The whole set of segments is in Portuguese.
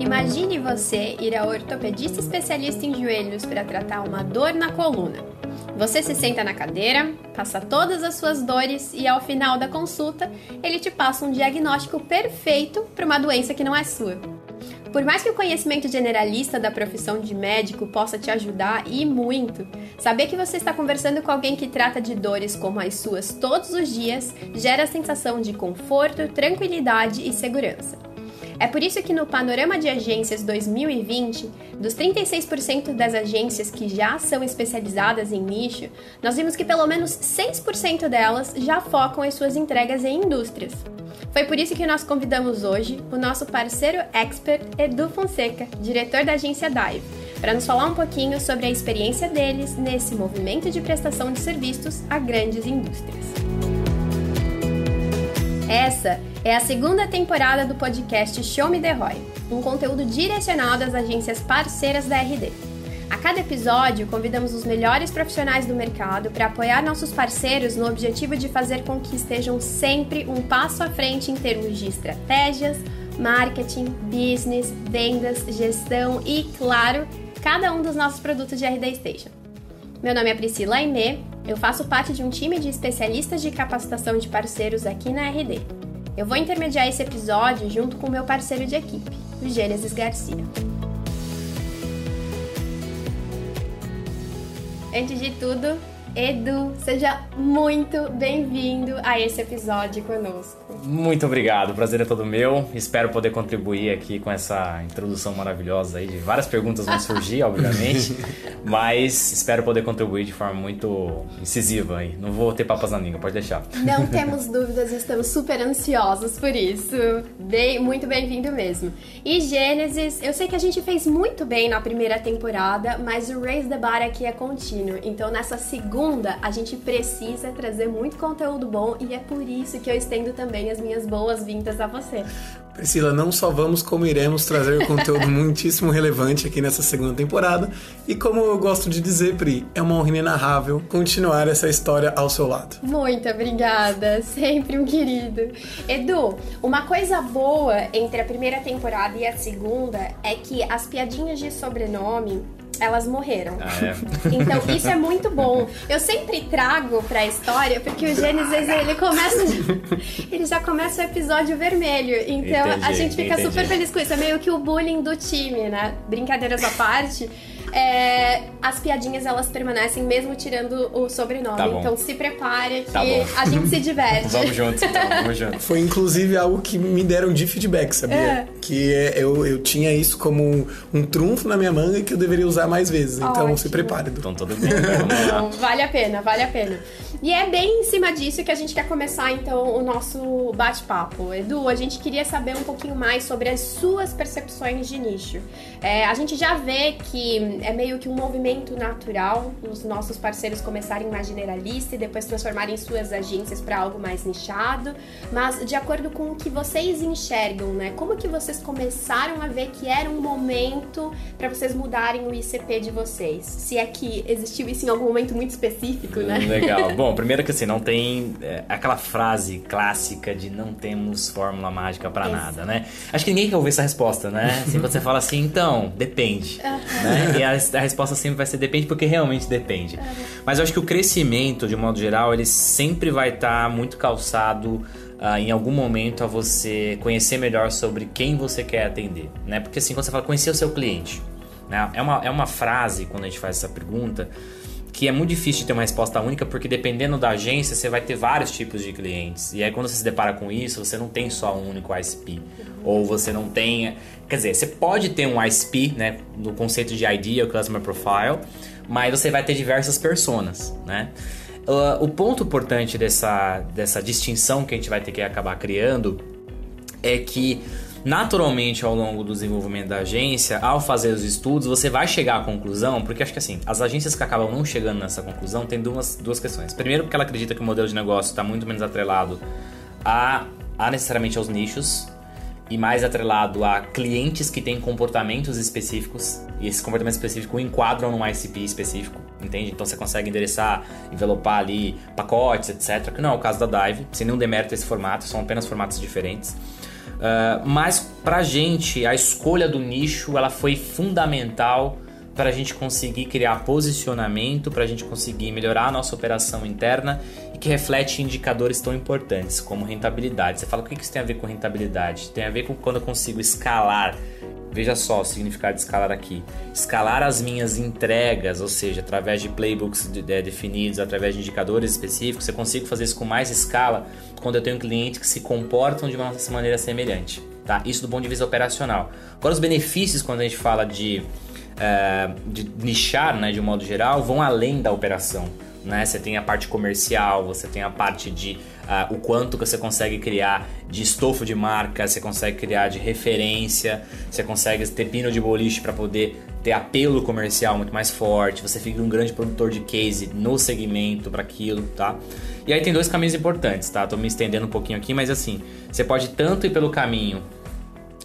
Imagine você ir ao ortopedista especialista em joelhos para tratar uma dor na coluna. Você se senta na cadeira, passa todas as suas dores e ao final da consulta ele te passa um diagnóstico perfeito para uma doença que não é sua. Por mais que o conhecimento generalista da profissão de médico possa te ajudar e muito, saber que você está conversando com alguém que trata de dores como as suas todos os dias gera a sensação de conforto, tranquilidade e segurança. É por isso que no Panorama de Agências 2020, dos 36% das agências que já são especializadas em nicho, nós vimos que pelo menos 6% delas já focam as suas entregas em indústrias. Foi por isso que nós convidamos hoje o nosso parceiro expert Edu Fonseca, diretor da agência Dive, para nos falar um pouquinho sobre a experiência deles nesse movimento de prestação de serviços a grandes indústrias. Essa é a segunda temporada do podcast Show Me The Roy, um conteúdo direcionado às agências parceiras da RD. A cada episódio, convidamos os melhores profissionais do mercado para apoiar nossos parceiros no objetivo de fazer com que estejam sempre um passo à frente em termos de estratégias, marketing, business, vendas, gestão e, claro, cada um dos nossos produtos de RD Station. Meu nome é Priscila Aimee, eu faço parte de um time de especialistas de capacitação de parceiros aqui na RD. Eu vou intermediar esse episódio junto com o meu parceiro de equipe, o Gênesis Garcia. Antes de tudo, Edu, seja muito bem-vindo a esse episódio conosco. Muito obrigado, o prazer é todo meu. Espero poder contribuir aqui com essa introdução maravilhosa aí. Várias perguntas vão surgir, obviamente, mas espero poder contribuir de forma muito incisiva aí. Não vou ter papas na língua, pode deixar. Não temos dúvidas, estamos super ansiosos por isso. Bem, muito bem-vindo mesmo. E Gênesis, eu sei que a gente fez muito bem na primeira temporada, mas o Raise the Bar aqui é contínuo. Então, nessa segunda, a gente precisa trazer muito conteúdo bom e é por isso que eu estendo também as minhas boas-vindas a você. Priscila, não só vamos, como iremos trazer conteúdo muitíssimo relevante aqui nessa segunda temporada. E como eu gosto de dizer, Pri, é uma honra inenarrável continuar essa história ao seu lado. Muito obrigada, sempre um querido. Edu, uma coisa boa entre a primeira temporada e a segunda é que as piadinhas de sobrenome elas morreram. Ah, é? Então isso é muito bom. Eu sempre trago pra história, porque o Gênesis ele começa. Ele já começa o episódio vermelho. Então a Entendi, gente fica entendi. super feliz com isso. É meio que o bullying do time, né? Brincadeiras à parte. É, as piadinhas elas permanecem mesmo tirando o sobrenome. Tá bom. então se prepare que Tá a gente se diverte. Vamos juntos, então, vamos juntos. Foi inclusive algo que me deram de feedback, sabia? É. Que é, eu, eu tinha isso como um, um trunfo na minha manga que eu deveria usar mais vezes. Então Ótimo. se prepare, Edu. Então tudo bem, lá. Então, vale a pena, vale a pena. E é bem em cima disso que a gente quer começar então o nosso bate-papo. Edu, a gente queria saber um pouquinho mais sobre as suas percepções de nicho. É, a gente já vê que é meio que um movimento natural os nossos parceiros começarem mais generalista e depois transformarem suas agências para algo mais nichado. Mas de acordo com o que vocês enxergam, né? Como que vocês começaram a ver que era um momento para vocês mudarem o ICP de vocês? Se é que existiu isso em algum momento muito específico, né? Legal. Bom, primeiro que assim, não tem é, aquela frase clássica de não temos fórmula mágica pra Exato. nada, né? Acho que ninguém quer ouvir essa resposta, né? Assim, quando você fala assim, então, depende. né? E a, a resposta sempre vai ser depende porque realmente depende. Mas eu acho que o crescimento, de modo geral, ele sempre vai estar muito calçado ah, em algum momento a você conhecer melhor sobre quem você quer atender, né? Porque assim, quando você fala conhecer o seu cliente, né? É uma, é uma frase, quando a gente faz essa pergunta, que é muito difícil de ter uma resposta única, porque dependendo da agência, você vai ter vários tipos de clientes. E aí, quando você se depara com isso, você não tem só um único ISP. Ou você não tem. Quer dizer, você pode ter um ISP, né? No conceito de ID, ou Customer Profile, mas você vai ter diversas personas, né? Uh, o ponto importante dessa, dessa distinção que a gente vai ter que acabar criando é que naturalmente ao longo do desenvolvimento da agência, ao fazer os estudos, você vai chegar à conclusão, porque acho que assim, as agências que acabam não chegando nessa conclusão têm duas, duas questões. Primeiro, porque ela acredita que o modelo de negócio está muito menos atrelado a, a necessariamente aos nichos e mais atrelado a clientes que têm comportamentos específicos e esses comportamentos específicos enquadram num ICP específico, entende? Então você consegue endereçar, envelopar ali pacotes, etc. Que não é o caso da Dive, sem nenhum demérito esse formato, são apenas formatos diferentes. Uh, mas pra gente, a escolha do nicho ela foi fundamental para a gente conseguir criar posicionamento, para a gente conseguir melhorar a nossa operação interna que reflete indicadores tão importantes como rentabilidade. Você fala, o que isso tem a ver com rentabilidade? Tem a ver com quando eu consigo escalar. Veja só o significado de escalar aqui. Escalar as minhas entregas, ou seja, através de playbooks de, de, definidos, através de indicadores específicos, eu consigo fazer isso com mais escala quando eu tenho clientes que se comportam de uma maneira semelhante. Tá? Isso do ponto de vista operacional. Agora, os benefícios quando a gente fala de é, de nichar, né, de um modo geral, vão além da operação. Né? Você tem a parte comercial, você tem a parte de uh, o quanto que você consegue criar de estofo de marca, você consegue criar de referência, você consegue ter pino de boliche para poder ter apelo comercial muito mais forte, você fica um grande produtor de case no segmento para aquilo, tá? E aí tem dois caminhos importantes, tá? Tô me estendendo um pouquinho aqui, mas assim, você pode tanto ir pelo caminho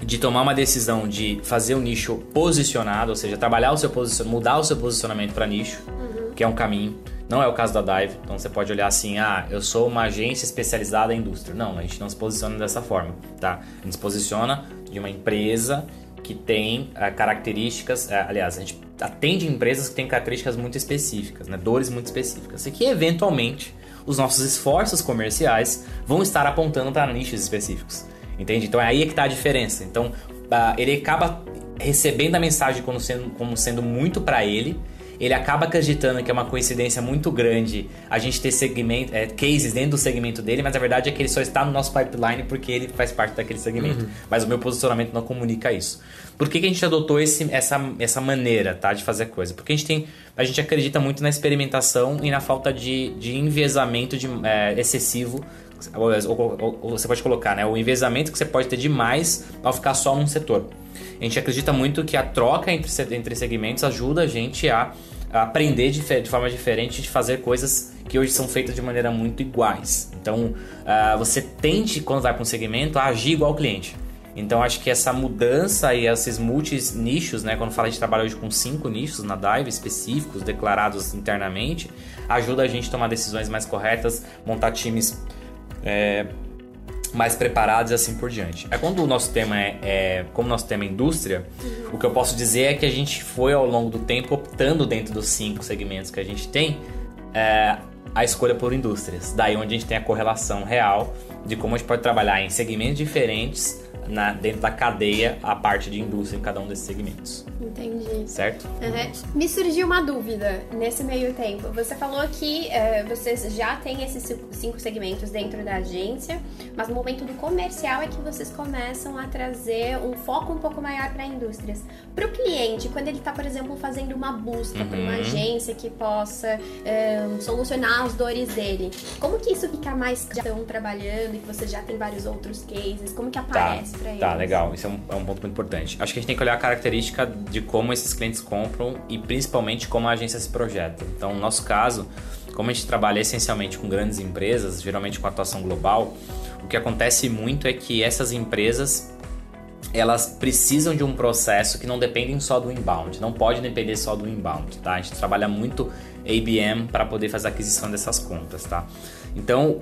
de tomar uma decisão de fazer um nicho posicionado, ou seja, trabalhar o seu posicionamento, mudar o seu posicionamento para nicho, uhum. que é um caminho. Não é o caso da Dive, então você pode olhar assim, ah, eu sou uma agência especializada em indústria. Não, a gente não se posiciona dessa forma, tá? A gente se posiciona de uma empresa que tem uh, características, uh, aliás, a gente atende empresas que têm características muito específicas, né? dores muito específicas, e que eventualmente os nossos esforços comerciais vão estar apontando para nichos específicos. Entende? Então é aí que está a diferença. Então uh, ele acaba recebendo a mensagem como sendo, como sendo muito para ele. Ele acaba acreditando que é uma coincidência muito grande a gente ter segmento, é, cases dentro do segmento dele, mas a verdade é que ele só está no nosso pipeline porque ele faz parte daquele segmento. Uhum. Mas o meu posicionamento não comunica isso. Por que, que a gente adotou esse, essa, essa maneira tá, de fazer a coisa? Porque a gente tem. A gente acredita muito na experimentação e na falta de, de enviesamento de, é, excessivo ou, ou, ou, você pode colocar, né? O envezamento que você pode ter demais ao ficar só num setor. A gente acredita muito que a troca entre, entre segmentos ajuda a gente a, a aprender de, de, forma diferente de fazer coisas que hoje são feitas de maneira muito iguais. Então, uh, você tende, quando vai para um segmento, agir igual ao cliente. Então acho que essa mudança e esses multis nichos, né? Quando fala a gente trabalha hoje com cinco nichos na Dive específicos, declarados internamente, ajuda a gente a tomar decisões mais corretas, montar times é, mais preparados e assim por diante. É quando o nosso tema é, é como nosso tema é indústria, uhum. o que eu posso dizer é que a gente foi ao longo do tempo optando dentro dos cinco segmentos que a gente tem é, a escolha por indústrias. Daí onde a gente tem a correlação real de como a gente pode trabalhar em segmentos diferentes na, dentro da cadeia a parte de indústria em cada um desses segmentos. Entendi. Certo? Uhum. Me surgiu uma dúvida nesse meio tempo. Você falou que uh, vocês já têm esses cinco segmentos dentro da agência, mas no momento do comercial é que vocês começam a trazer um foco um pouco maior para indústrias. Para o cliente, quando ele está, por exemplo, fazendo uma busca uhum. por uma agência que possa uh, solucionar as dores dele, como que isso fica mais já estão trabalhando e que você já tem vários outros cases? Como que tá. Aparece? Tá, tá legal. Isso é um, é um ponto muito importante. Acho que a gente tem que olhar a característica de como esses clientes compram e principalmente como a agência se projeta. Então, no nosso caso, como a gente trabalha essencialmente com grandes empresas, geralmente com atuação global, o que acontece muito é que essas empresas elas precisam de um processo que não dependem só do inbound, não pode depender só do inbound, tá? A gente trabalha muito ABM para poder fazer a aquisição dessas contas, tá? Então,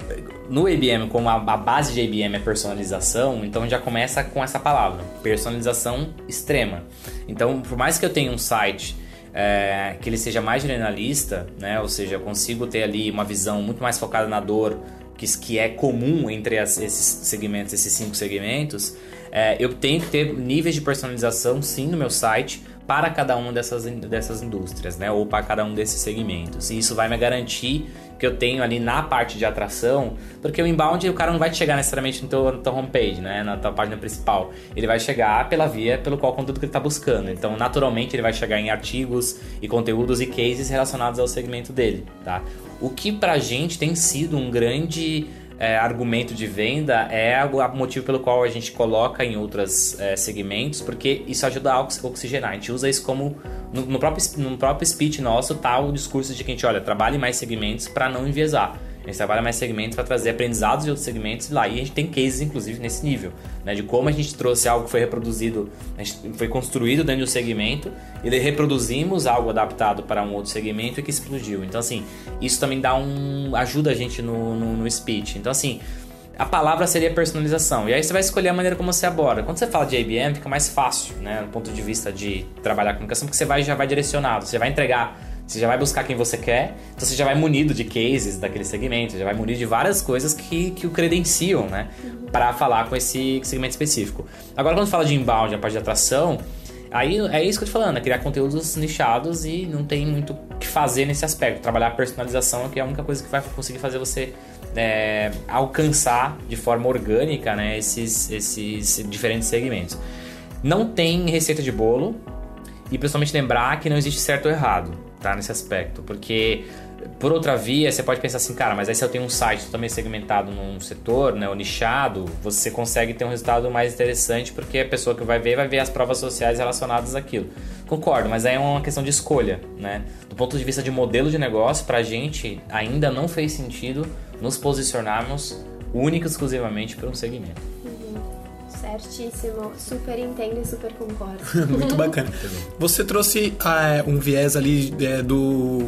no ABM, como a, base de ABM é personalização, então já começa com essa palavra, personalização extrema. Então, por mais que eu tenha um site é, que ele seja mais generalista, né? Ou seja, eu consigo ter ali uma visão muito mais focada na dor, que, que é comum entre as, esses segmentos, esses cinco segmentos, é, eu tenho que ter níveis de personalização sim no meu site para cada uma dessas, dessas indústrias, né? Ou para cada um desses segmentos. E isso vai me garantir que eu tenho ali na parte de atração, porque o inbound o cara não vai chegar necessariamente no teu, no teu homepage, né, na tua página principal. Ele vai chegar pela via pelo qual conteúdo que ele está buscando. Então, naturalmente, ele vai chegar em artigos e conteúdos e cases relacionados ao segmento dele, tá? O que pra gente tem sido um grande é, argumento de venda é o motivo pelo qual a gente coloca em outros é, segmentos, porque isso ajuda a oxigenar. A gente usa isso como. No, no, próprio, no próprio speech nosso tá o discurso de que a gente, olha, trabalhe mais segmentos para não enviesar. A gente trabalha mais segmentos para trazer aprendizados de outros segmentos lá e a gente tem cases, inclusive, nesse nível, né? De como a gente trouxe algo que foi reproduzido, foi construído dentro do segmento e reproduzimos algo adaptado para um outro segmento e que explodiu. Então, assim, isso também dá um. ajuda a gente no, no, no speech. Então, assim, a palavra seria personalização. E aí você vai escolher a maneira como você aborda. Quando você fala de IBM, fica mais fácil, né, do ponto de vista de trabalhar a comunicação, porque você vai, já vai direcionado, você vai entregar, você já vai buscar quem você quer, então você já vai munido de cases daquele segmento, já vai munido de várias coisas que, que o credenciam, né, para falar com esse segmento específico. Agora, quando fala de inbound, a parte de atração, Aí é isso que eu tô falando, é criar conteúdos nichados e não tem muito o que fazer nesse aspecto. Trabalhar a personalização que é a única coisa que vai conseguir fazer você é, alcançar de forma orgânica né, esses, esses diferentes segmentos. Não tem receita de bolo e principalmente lembrar que não existe certo ou errado tá, nesse aspecto, porque por outra via, você pode pensar assim, cara, mas aí se eu tenho um site também segmentado num setor, né, ou nichado, você consegue ter um resultado mais interessante porque a pessoa que vai ver vai ver as provas sociais relacionadas àquilo. Concordo, mas aí é uma questão de escolha, né? Do ponto de vista de modelo de negócio, pra gente ainda não fez sentido nos posicionarmos única e exclusivamente para um segmento. Certíssimo, super entendo e super concordo. Muito bacana. Você trouxe ah, um viés ali é, do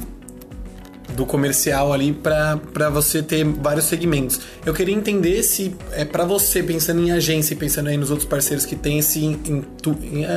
do comercial ali para você ter vários segmentos. Eu queria entender se é para você pensando em agência e pensando aí nos outros parceiros que tem esse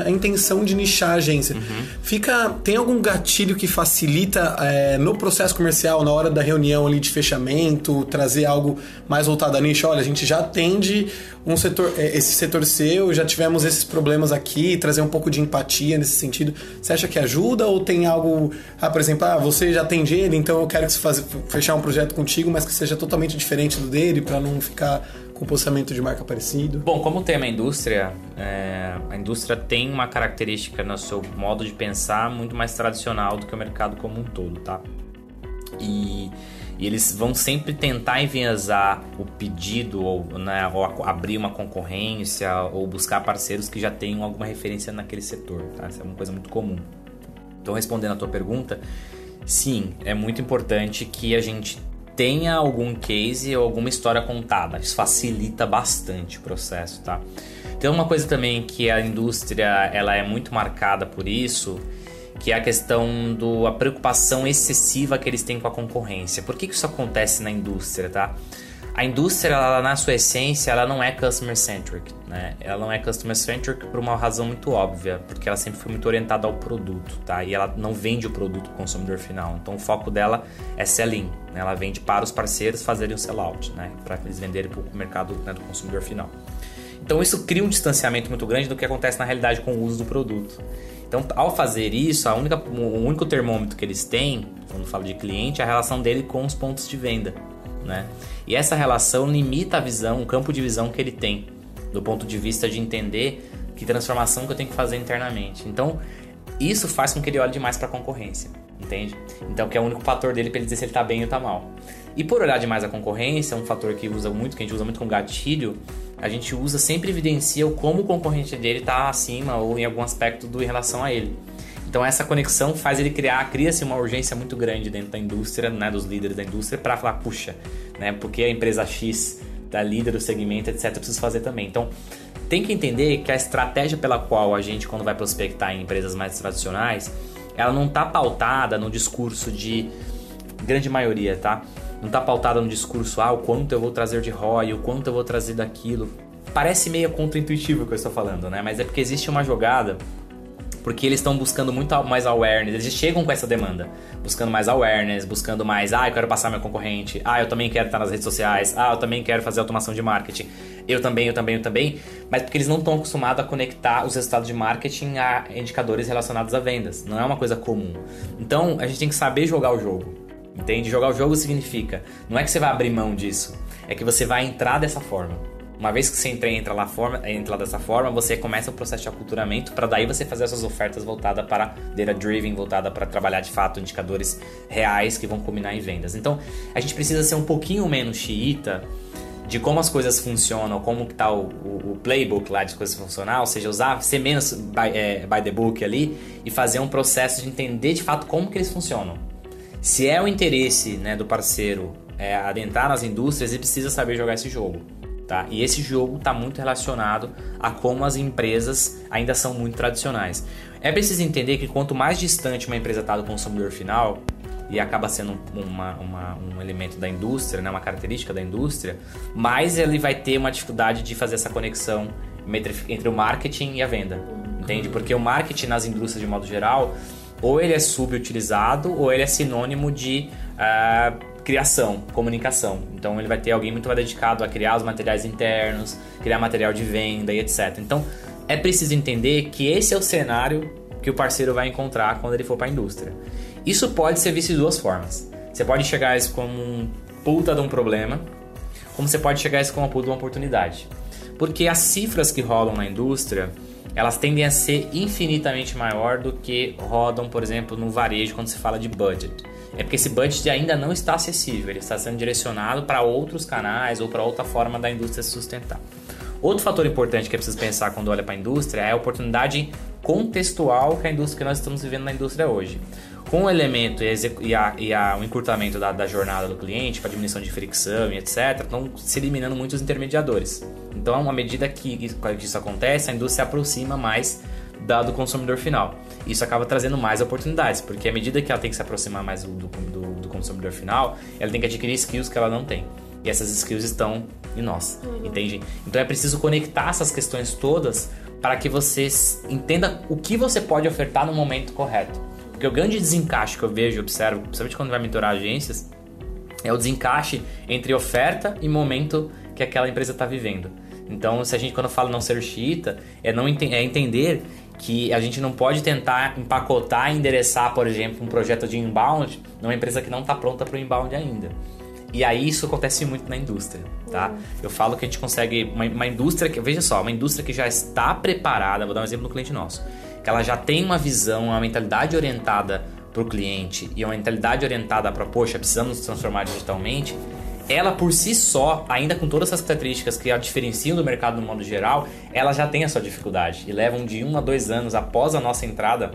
a intenção de nichar a agência. Uhum. Fica tem algum gatilho que facilita é, no processo comercial na hora da reunião ali de fechamento, trazer algo mais voltado a nicho. Olha, a gente já atende um setor, é, esse setor seu, já tivemos esses problemas aqui, trazer um pouco de empatia nesse sentido. Você acha que ajuda ou tem algo, ah, por exemplo, ah, você já atende ele, então eu quero que você faz, fechar um projeto contigo, mas que seja totalmente diferente do dele para não ficar com posicionamento de marca parecido? Bom, como tem uma indústria, é, a indústria tem uma característica no seu modo de pensar muito mais tradicional do que o mercado como um todo, tá? E e eles vão sempre tentar enviesar o pedido ou, né, ou abrir uma concorrência ou buscar parceiros que já tenham alguma referência naquele setor. Tá? Isso é uma coisa muito comum. Então, respondendo a tua pergunta, sim, é muito importante que a gente tenha algum case ou alguma história contada. Isso facilita bastante o processo, tá? Tem uma coisa também que a indústria ela é muito marcada por isso que é a questão da preocupação excessiva que eles têm com a concorrência. Por que, que isso acontece na indústria, tá? A indústria, ela, na sua essência, ela não é customer centric, né? Ela não é customer centric por uma razão muito óbvia, porque ela sempre foi muito orientada ao produto, tá? E ela não vende o produto para o consumidor final. Então, o foco dela é selling, né? Ela vende para os parceiros fazerem o sellout, né? Para eles venderem para o mercado né, do consumidor final. Então, isso cria um distanciamento muito grande do que acontece na realidade com o uso do produto. Então, ao fazer isso, única, o único termômetro que eles têm, quando falo de cliente, é a relação dele com os pontos de venda. Né? E essa relação limita a visão, o campo de visão que ele tem, do ponto de vista de entender que transformação que eu tenho que fazer internamente. Então, isso faz com que ele olhe demais para a concorrência, entende? Então, que é o único fator dele para ele dizer se ele está bem ou está mal. E por olhar demais a concorrência, um fator que usa muito, que a gente usa muito com gatilho, a gente usa sempre evidencia como o concorrente dele está acima ou em algum aspecto do em relação a ele. Então essa conexão faz ele criar, cria-se uma urgência muito grande dentro da indústria, né, dos líderes da indústria, para falar, puxa, né, porque a empresa X da líder do segmento, etc, eu preciso fazer também. Então tem que entender que a estratégia pela qual a gente, quando vai prospectar em empresas mais tradicionais, ela não está pautada no discurso de grande maioria, tá? não está pautada no discurso, ah, o quanto eu vou trazer de ROI, o quanto eu vou trazer daquilo. Parece meio contra-intuitivo o que eu estou falando, né? Mas é porque existe uma jogada, porque eles estão buscando muito mais awareness, eles chegam com essa demanda, buscando mais awareness, buscando mais, ah, eu quero passar meu concorrente, ah, eu também quero estar nas redes sociais, ah, eu também quero fazer automação de marketing, eu também, eu também, eu também, mas porque eles não estão acostumados a conectar os resultados de marketing a indicadores relacionados a vendas, não é uma coisa comum. Então, a gente tem que saber jogar o jogo. Entende? Jogar o jogo significa, não é que você vai abrir mão disso, é que você vai entrar dessa forma. Uma vez que você entra, entra, lá forma, entra dessa forma, você começa o processo de aculturamento para daí você fazer essas ofertas voltadas para data driven, voltada para trabalhar de fato indicadores reais que vão combinar em vendas. Então, a gente precisa ser um pouquinho menos xiita de como as coisas funcionam, como que tá o, o, o, playbook lá de coisas funcionar, ou seja, usar, ser menos by, é, by the book ali e fazer um processo de entender de fato como que eles funcionam. Se é o interesse né, do parceiro é, adentrar nas indústrias, ele precisa saber jogar esse jogo. Tá? E esse jogo está muito relacionado a como as empresas ainda são muito tradicionais. É preciso entender que quanto mais distante uma empresa está do consumidor final, e acaba sendo uma, uma, um elemento da indústria, né, uma característica da indústria, mais ele vai ter uma dificuldade de fazer essa conexão entre, o marketing e a venda. Entende? Porque o marketing nas indústrias de modo geral, ou ele é subutilizado ou ele é sinônimo de uh, criação, comunicação. Então ele vai ter alguém muito dedicado a criar os materiais internos, criar material de venda e etc. Então é preciso entender que esse é o cenário que o parceiro vai encontrar quando ele for para a indústria. Isso pode ser visto de duas formas. Você pode a isso como um puta de um problema, como você pode chegar a isso como uma puta de uma oportunidade. Porque as cifras que rolam na indústria, elas tendem a ser infinitamente maior do que rodam, por exemplo, no varejo quando se fala de budget. É porque esse budget ainda não está acessível, ele está sendo direcionado para outros canais ou para outra forma da indústria se sustentar. Outro fator importante que é preciso pensar quando olha para a indústria é a oportunidade contextual que a indústria que nós estamos vivendo na indústria hoje. Com o elemento e, a, e a, o encurtamento da, da, jornada do cliente, com a diminuição de fricção e etc., estão se eliminando muitos intermediadores. Então, à medida que isso acontece, a indústria se aproxima mais da, do consumidor final. Isso acaba trazendo mais oportunidades, porque à medida que ela tem que se aproximar mais do, do, do consumidor final, ela tem que adquirir skills que ela não tem. E essas skills estão em nós, uhum. entende? Então é preciso conectar essas questões todas para que você entenda o que você pode ofertar no momento correto. Porque o grande desencaixe que eu vejo e observo, principalmente quando vai mentorar agências, é o desencaixe entre oferta e momento que aquela empresa está vivendo. Então, se a gente quando fala não ser xiita, é não ent é entender que a gente não pode tentar empacotar e endereçar, por exemplo, um projeto de inbound numa empresa que não está pronta para o inbound ainda. E aí isso acontece muito na indústria, tá? Uhum. Eu falo que a gente consegue uma, uma, indústria que, veja só, uma indústria que já está preparada, vou dar um exemplo no cliente nosso, que ela já tem uma visão, uma mentalidade orientada para o cliente e uma mentalidade orientada para, poxa, precisamos nos transformar digitalmente, ela por si só, ainda com todas essas características que a diferenciam do mercado no modo geral, ela já tem a sua dificuldade e levam de um a dois anos após a nossa entrada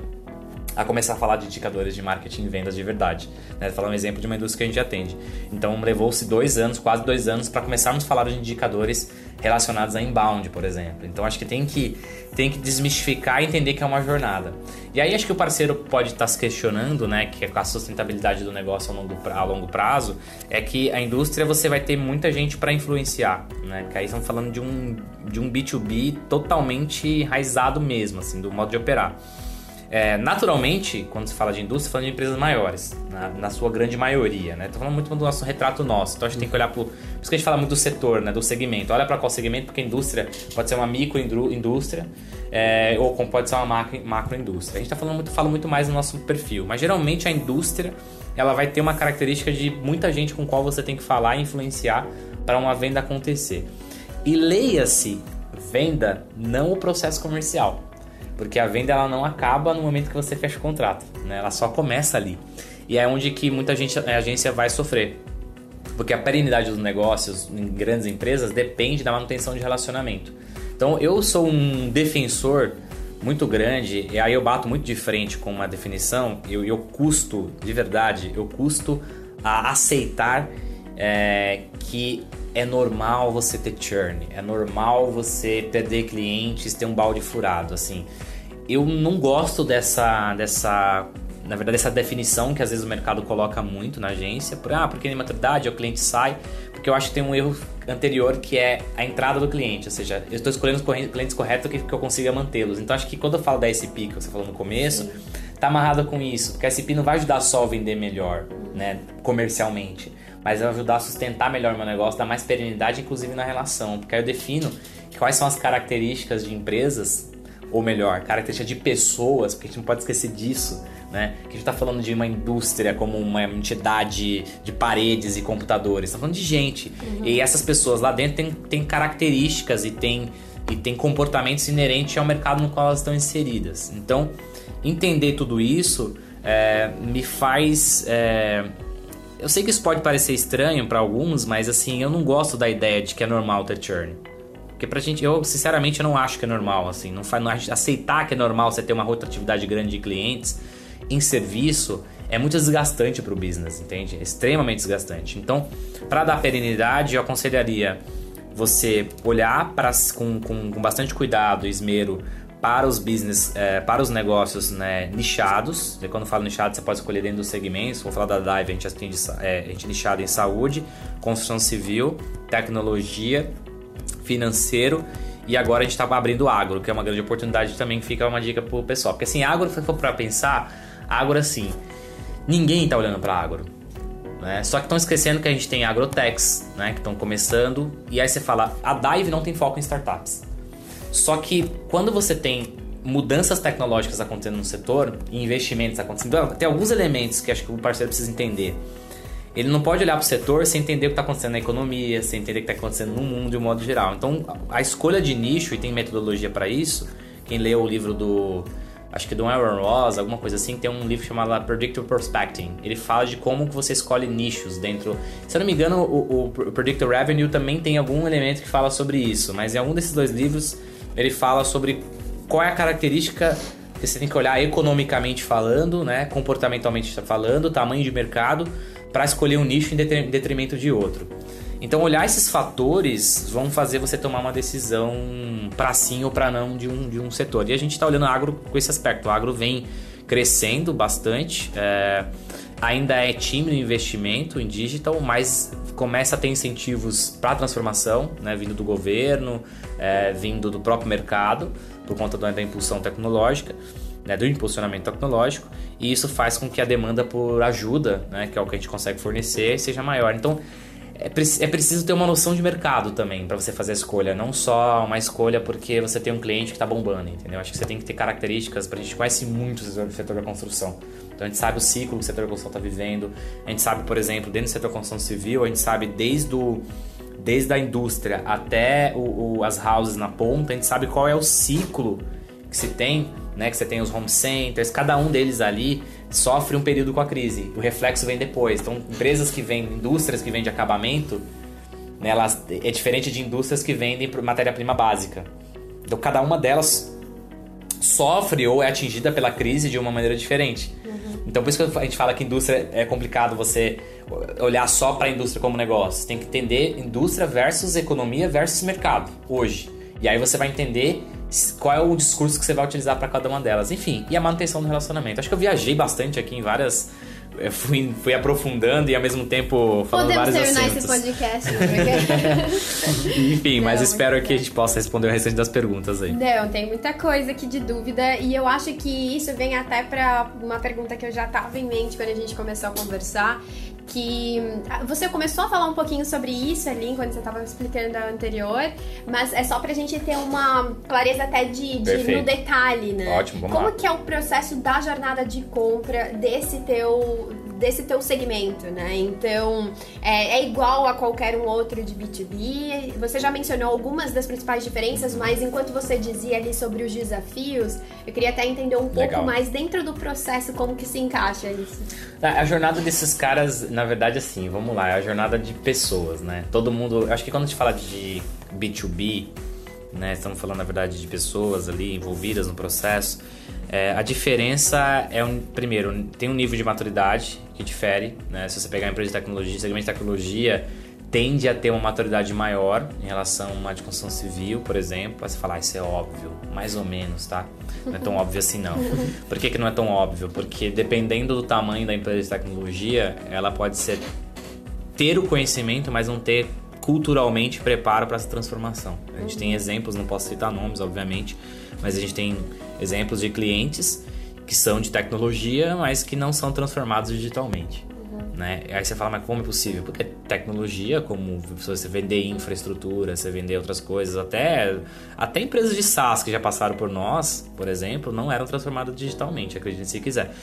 a começar a falar de indicadores de marketing e vendas de verdade. Né? Falar um exemplo de uma indústria que a gente atende. Então levou-se dois anos, quase dois anos, para começarmos a falar de indicadores relacionados a inbound, por exemplo. Então acho que tem que, tem que desmistificar e entender que é uma jornada. E aí acho que o parceiro pode estar se questionando, né, que é com a sustentabilidade do negócio a longo, a longo prazo, é que a indústria você vai ter muita gente para influenciar, né? Que aí estamos falando de um, de um B2B totalmente enraizado mesmo, assim, do modo de operar. É, naturalmente, quando se fala de indústria, falando de empresas maiores, na, na sua grande maioria, né? Tô falando muito do nosso retrato nosso, então a gente tem que olhar por. Por isso que a gente fala muito do setor, né? Do segmento. Olha para qual segmento, porque a indústria pode ser uma microindústria é, ou pode ser uma macro, macroindústria. A gente tá falando muito, fala muito mais no nosso perfil, mas geralmente a indústria ela vai ter uma característica de muita gente com qual você tem que falar e influenciar para uma venda acontecer. E leia-se venda, não o processo comercial. Porque a venda ela não acaba no momento que você fecha o contrato, né? Ela só começa ali. E é onde que muita gente, a agência vai sofrer. Porque a perenidade dos negócios em grandes empresas depende da manutenção de relacionamento. Então eu sou um defensor muito grande, e aí eu bato muito de frente com uma definição, eu, eu custo, de verdade, eu custo a aceitar é, que é normal você ter churn, é normal você perder clientes, ter um balde furado, assim. Eu não gosto dessa, dessa na verdade, essa definição que às vezes o mercado coloca muito na agência, por, ah, porque na maturidade o cliente sai, porque eu acho que tem um erro anterior que é a entrada do cliente, ou seja, eu estou escolhendo os clientes corretos que, que eu consiga mantê-los. Então acho que quando eu falo da SP que você falou no começo, tá amarrado com isso, porque a SP não vai ajudar só a vender melhor, né, comercialmente, mas vai ajudar a sustentar melhor o meu negócio, dar mais perenidade, inclusive na relação, porque aí eu defino quais são as características de empresas ou melhor, característica de pessoas, porque a gente não pode esquecer disso, né? Que a gente está falando de uma indústria como uma entidade de paredes e computadores, está falando de gente. Uhum. E essas pessoas lá dentro têm, têm características e têm, e têm comportamentos inerentes ao mercado no qual elas estão inseridas. Então, entender tudo isso é, me faz. É, eu sei que isso pode parecer estranho para alguns, mas assim, eu não gosto da ideia de que é normal ter churn. Porque pra gente, eu sinceramente não acho que é normal, assim. Não faz, não, aceitar que é normal você ter uma rotatividade grande de clientes em serviço é muito desgastante para o business, entende? É extremamente desgastante. Então, para dar perenidade, eu aconselharia você olhar para com, com, com bastante cuidado esmero para os business, é, para os negócios né, nichados. E quando eu falo nichado, você pode escolher dentro dos segmentos. Vou falar da Dive, a gente atende, é, a gente é nichado em saúde, construção civil, tecnologia, financeiro e agora a gente está abrindo agro, que é uma grande oportunidade também, fica uma dica pro pessoal. Porque assim, agro, se for para pensar, agro assim, ninguém está olhando para agro. Né? Só que estão esquecendo que a gente tem agrotechs, né? que estão começando, e aí você fala, a Dive não tem foco em startups. Só que quando você tem mudanças tecnológicas acontecendo no setor e investimentos acontecendo, tem alguns elementos que acho que o parceiro precisa entender. Ele não pode olhar para o setor sem entender o que está acontecendo na economia, sem entender o que está acontecendo no mundo de um modo geral. Então, a escolha de nicho, e tem metodologia para isso, quem leu o livro do acho que do Aaron Ross, alguma coisa assim, tem um livro chamado Predictive Prospecting. Ele fala de como você escolhe nichos dentro. Se eu não me engano, o, o Predictive Revenue também tem algum elemento que fala sobre isso, mas em algum desses dois livros ele fala sobre qual é a característica que você tem que olhar economicamente falando, né, comportamentalmente falando, tamanho de mercado, para escolher um nicho em detrimento de outro. Então, olhar esses fatores vão fazer você tomar uma decisão para sim ou para não de um, de um setor. E a gente está olhando agro com esse aspecto. O agro vem crescendo bastante, é, ainda é tímido investimento em digital, mas começa a ter incentivos para transformação, né, vindo do governo, é, vindo do próprio mercado, por conta da, da impulsão tecnológica, né, do impulsionamento tecnológico, e isso faz com que a demanda por ajuda, né, que é o que a gente consegue fornecer, seja maior. Então, é, é preciso ter uma noção de mercado também para você fazer a escolha, não só uma escolha porque você tem um cliente que está bombando, entendeu? Acho que você tem que ter características, para a gente conhece muito o setor da construção. Então a gente sabe o ciclo que o setor da construção está vivendo. A gente sabe, por exemplo, dentro do setor construção civil, a gente sabe desde o desde a indústria até o, o, as houses na ponta, a gente sabe qual é o ciclo que se tem, né? Que você tem os home centers, cada um deles ali sofre um período com a crise. O reflexo vem depois. Então, empresas que vendem, indústrias que vendem acabamento, né, elas, é diferente de indústrias que vendem matéria-prima básica. Então, cada uma delas sofre ou é atingida pela crise de uma maneira diferente. Então por isso que a gente fala que indústria é complicado você olhar só para a indústria como negócio. Tem que entender indústria versus economia versus mercado hoje. E aí você vai entender qual é o discurso que você vai utilizar para cada uma delas. Enfim, e a manutenção do relacionamento. Acho que eu viajei bastante aqui em várias eu fui, fui aprofundando e ao mesmo tempo falando Podemos vários terminar assuntos. esse podcast. Né? Enfim, Não, mas espero que a gente possa responder o restante das perguntas aí. Não, tem muita coisa aqui de dúvida e eu acho que isso vem até para uma pergunta que eu já estava em mente quando a gente começou a conversar, que ah, você começou a falar um pouquinho sobre isso ali quando você estava explicando a anterior, mas é só pra gente ter uma clareza até de, de no detalhe, né? Ótimo, vamos Como lá. que é o processo da jornada de compra desse teu desse teu segmento, né? Então, é, é, igual a qualquer um outro de B2B. Você já mencionou algumas das principais diferenças, mas enquanto você dizia ali sobre os desafios, eu queria até entender um pouco Legal. mais dentro do processo como que se encaixa isso. A jornada desses caras, na verdade, assim, vamos lá, é a jornada de pessoas, né? Todo mundo. Acho que quando a gente fala de B2B, né? Estamos falando, na verdade, de pessoas ali envolvidas no processo. É, a diferença é, um, primeiro, tem um nível de maturidade que difere, né? Se você pegar a empresa de tecnologia, segmento de tecnologia tende a ter uma maturidade maior em relação a uma de construção civil, por exemplo. Aí você fala, ah, isso é óbvio, mais ou menos, tá? Não é tão óbvio assim, não. Por que, que não é tão óbvio? Porque dependendo do tamanho da empresa de tecnologia, ela pode ser ter o conhecimento, mas não ter culturalmente preparo para essa transformação. A gente tem exemplos, não posso citar nomes, obviamente, mas a gente tem exemplos de clientes que são de tecnologia, mas que não são transformados digitalmente. Né? Aí você fala, mas como é possível? Porque tecnologia, como você vender infraestrutura, você vender outras coisas, até, até empresas de SaaS que já passaram por nós, por exemplo, não eram transformadas digitalmente, acredite se quiser.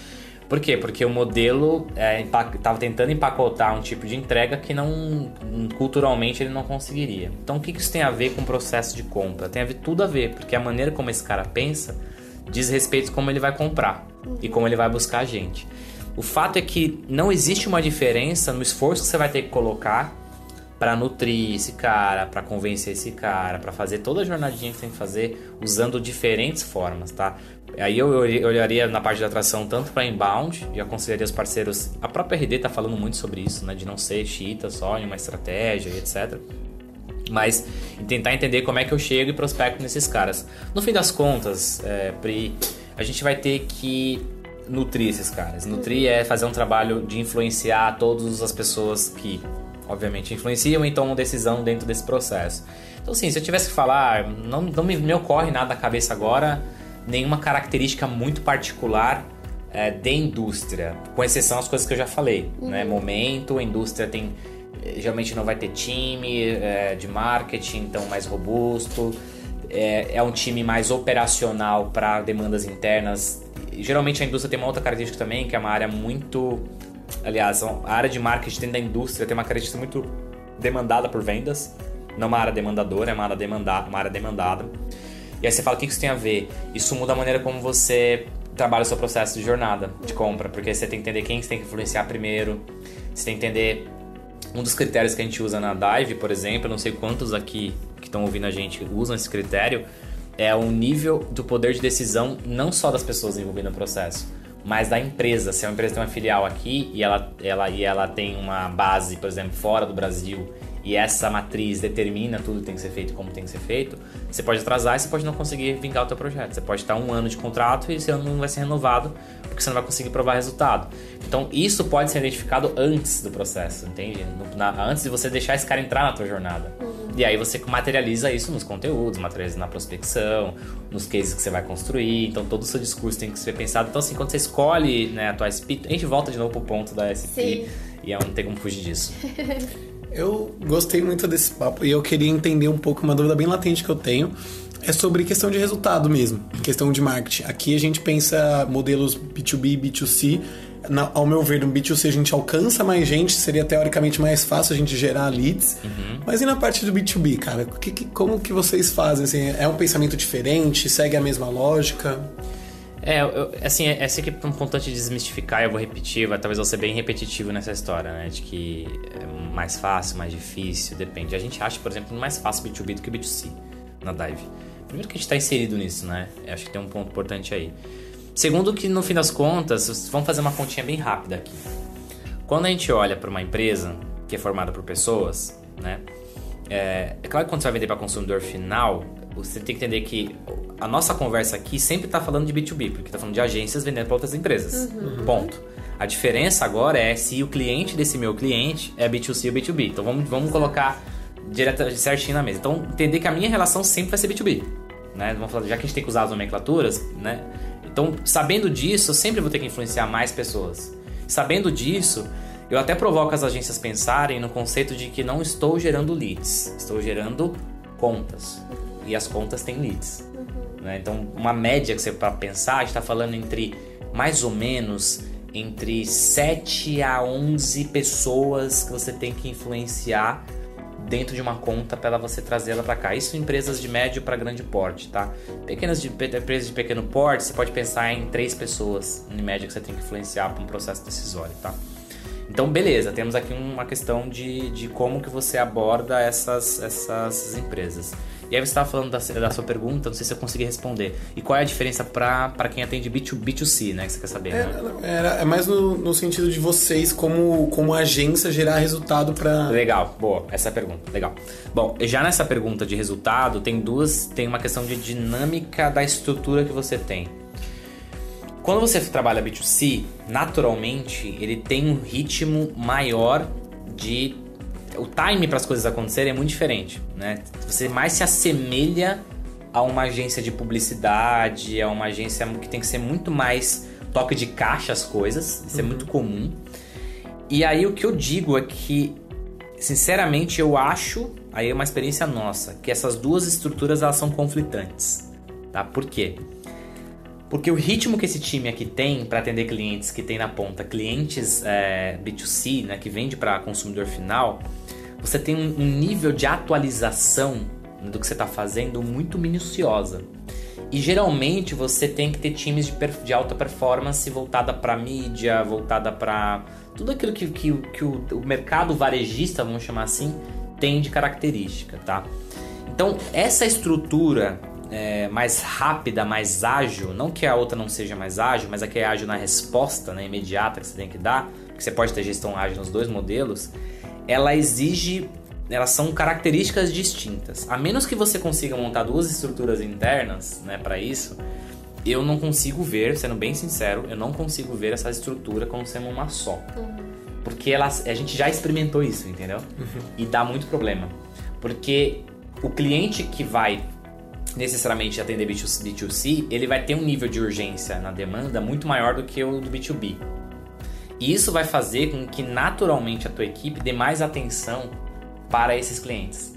Por quê? Porque o modelo estava é, tentando empacotar um tipo de entrega que não culturalmente ele não conseguiria. Então o que, que isso tem a ver com o processo de compra? Tem a ver tudo a ver, porque a maneira como esse cara pensa diz respeito a como ele vai comprar e como ele vai buscar a gente. O fato é que não existe uma diferença no esforço que você vai ter que colocar para nutrir esse cara, para convencer esse cara, para fazer toda a jornadinha que tem que fazer usando diferentes formas, tá? Aí eu olharia na parte de atração tanto para inbound e aconselharia os parceiros. A própria RD está falando muito sobre isso, né? De não ser chita só em uma estratégia e etc. Mas tentar entender como é que eu chego e prospecto nesses caras. No fim das contas, é, Pri, a gente vai ter que nutrir esses caras. Nutrir é fazer um trabalho de influenciar todas as pessoas que, obviamente, influenciam e tomam decisão dentro desse processo. Então, assim, se eu tivesse que falar, não, não me, me ocorre nada na cabeça agora, nenhuma característica muito particular é, de indústria, com exceção às coisas que eu já falei, uhum. né? Momento, a indústria tem geralmente não vai ter time é, de marketing, então mais robusto. É, é um time mais operacional para demandas internas. Geralmente a indústria tem uma outra característica também, que é uma área muito. Aliás, a área de marketing dentro da indústria tem uma característica muito demandada por vendas. Não uma área demandadora, é uma área, demanda, uma área demandada. E aí você fala, o que isso tem a ver? Isso muda a maneira como você trabalha o seu processo de jornada de compra, porque você tem que entender quem você tem que influenciar primeiro, você tem que entender um dos critérios que a gente usa na Dive, por exemplo, eu não sei quantos aqui que estão ouvindo a gente usam esse critério, é o nível do poder de decisão não só das pessoas envolvidas no processo, mas da empresa. Se a empresa tem uma filial aqui e ela, ela, e ela tem uma base, por exemplo, fora do Brasil e essa matriz determina tudo que tem que ser feito como tem que ser feito, você pode atrasar e você pode não conseguir vingar o teu projeto. Você pode estar um ano de contrato e esse ano não vai ser renovado porque você não vai conseguir provar resultado. Então isso pode ser identificado antes do processo, entende? Na, antes de você deixar esse cara entrar na tua jornada. E aí você materializa isso nos conteúdos, materializa na prospecção, nos cases que você vai construir. Então todo o seu discurso tem que ser pensado. Então assim, quando você escolhe né, a tua SP, a gente volta de novo pro ponto da SP Sim. e não tem como fugir disso. Eu gostei muito desse papo e eu queria entender um pouco uma dúvida bem latente que eu tenho. É sobre questão de resultado mesmo, questão de marketing. Aqui a gente pensa modelos B2B, B2C. Na, ao meu ver, no B2C a gente alcança mais gente, seria teoricamente mais fácil a gente gerar leads. Uhum. Mas e na parte do B2B, cara? Que, que, como que vocês fazem? Assim, é um pensamento diferente? Segue a mesma lógica? É, eu, assim, esse aqui é um ponto de desmistificar, eu vou repetir, vai, talvez eu ser bem repetitivo nessa história, né? De que é mais fácil, mais difícil, depende. A gente acha, por exemplo, mais fácil B2B do que B2C na Dive. Primeiro que a gente está inserido nisso, né? Eu acho que tem um ponto importante aí. Segundo que, no fim das contas, vamos fazer uma continha bem rápida aqui. Quando a gente olha para uma empresa que é formada por pessoas, né? É, é claro que quando você vai vender para consumidor final, você tem que entender que a nossa conversa aqui sempre está falando de B2B, porque está falando de agências vendendo para outras empresas. Uhum. Ponto. A diferença agora é se o cliente desse meu cliente é B2C ou B2B. Então vamos, vamos colocar direto, certinho na mesa. Então entender que a minha relação sempre vai ser B2B. Né? Vamos falar, já que a gente tem que usar as nomenclaturas, né? Então, sabendo disso, eu sempre vou ter que influenciar mais pessoas. Sabendo disso, eu até provoco as agências pensarem no conceito de que não estou gerando leads, estou gerando contas. E as contas têm leads. Né? Então, uma média que você para pensar, a gente está falando entre mais ou menos entre 7 a 11 pessoas que você tem que influenciar dentro de uma conta para você trazê-la para cá. Isso em empresas de médio para grande porte, tá? Pequenas de, empresas de pequeno porte, você pode pensar em três pessoas em média que você tem que influenciar para um processo decisório, tá? Então, beleza, temos aqui uma questão de, de como que você aborda essas, essas empresas. E aí você estava falando da, da, sua pergunta, não sei se eu consegui responder. E qual é a diferença para quem atende B2, B2C, né? Que você quer saber, é, né? é mais no, no, sentido de vocês, como, como agência, gerar resultado para... Legal, boa. Essa é a pergunta, legal. Bom, já nessa pergunta de resultado, tem duas... Tem uma questão de dinâmica da estrutura que você tem. Quando você trabalha B2C, naturalmente, ele tem um ritmo maior de o time para as coisas acontecerem é muito diferente, né? Você mais se assemelha a uma agência de publicidade, a uma agência que tem que ser muito mais toque de caixa as coisas, isso uhum. é muito comum. E aí o que eu digo é que, sinceramente, eu acho, aí é uma experiência nossa, que essas duas estruturas elas são conflitantes, tá? Por quê? Porque o ritmo que esse time aqui tem para atender clientes que tem na ponta, clientes é, B2C, né, que vende para consumidor final, você tem um, nível de atualização do que você está fazendo muito minuciosa. E geralmente você tem que ter times de, de alta performance voltada para mídia, voltada para tudo aquilo que, que, que o, o, mercado varejista, vamos chamar assim, tem de característica, tá? Então essa estrutura é, mais rápida, mais ágil, não que a outra não seja mais ágil, mas a que é ágil na resposta né, imediata que você tem que dar, que você pode ter gestão ágil nos dois modelos, ela exige elas são características distintas. A menos que você consiga montar duas estruturas internas, né, para isso, eu não consigo ver, sendo bem sincero, eu não consigo ver essa estrutura como sendo uma só. Uhum. Porque ela, a gente já experimentou isso, entendeu? Uhum. E dá muito problema. Porque o cliente que vai necessariamente atender B2C, B2C, ele vai ter um nível de urgência na demanda muito maior do que o do B2B. E isso vai fazer com que naturalmente a tua equipe dê mais atenção para esses clientes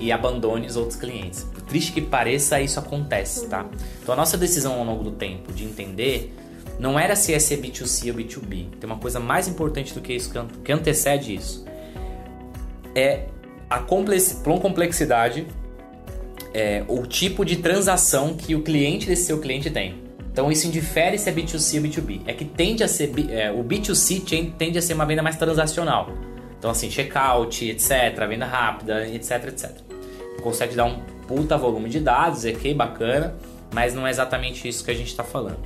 e abandone os outros clientes. Por triste que pareça, isso acontece, tá? Então a nossa decisão ao longo do tempo de entender não era se ia ser B2C ou B2B. Tem uma coisa mais importante do que isso, que antecede isso. É a complexidade, é, o tipo de transação que o cliente desse seu cliente tem. Então isso indifere se é B2C ou B2B. É que tende a ser é, o B2C tende a ser uma venda mais transacional. Então assim, checkout, etc, venda rápida, etc, etc. Consegue dar um puta volume de dados, é que bacana, mas não é exatamente isso que a gente está falando.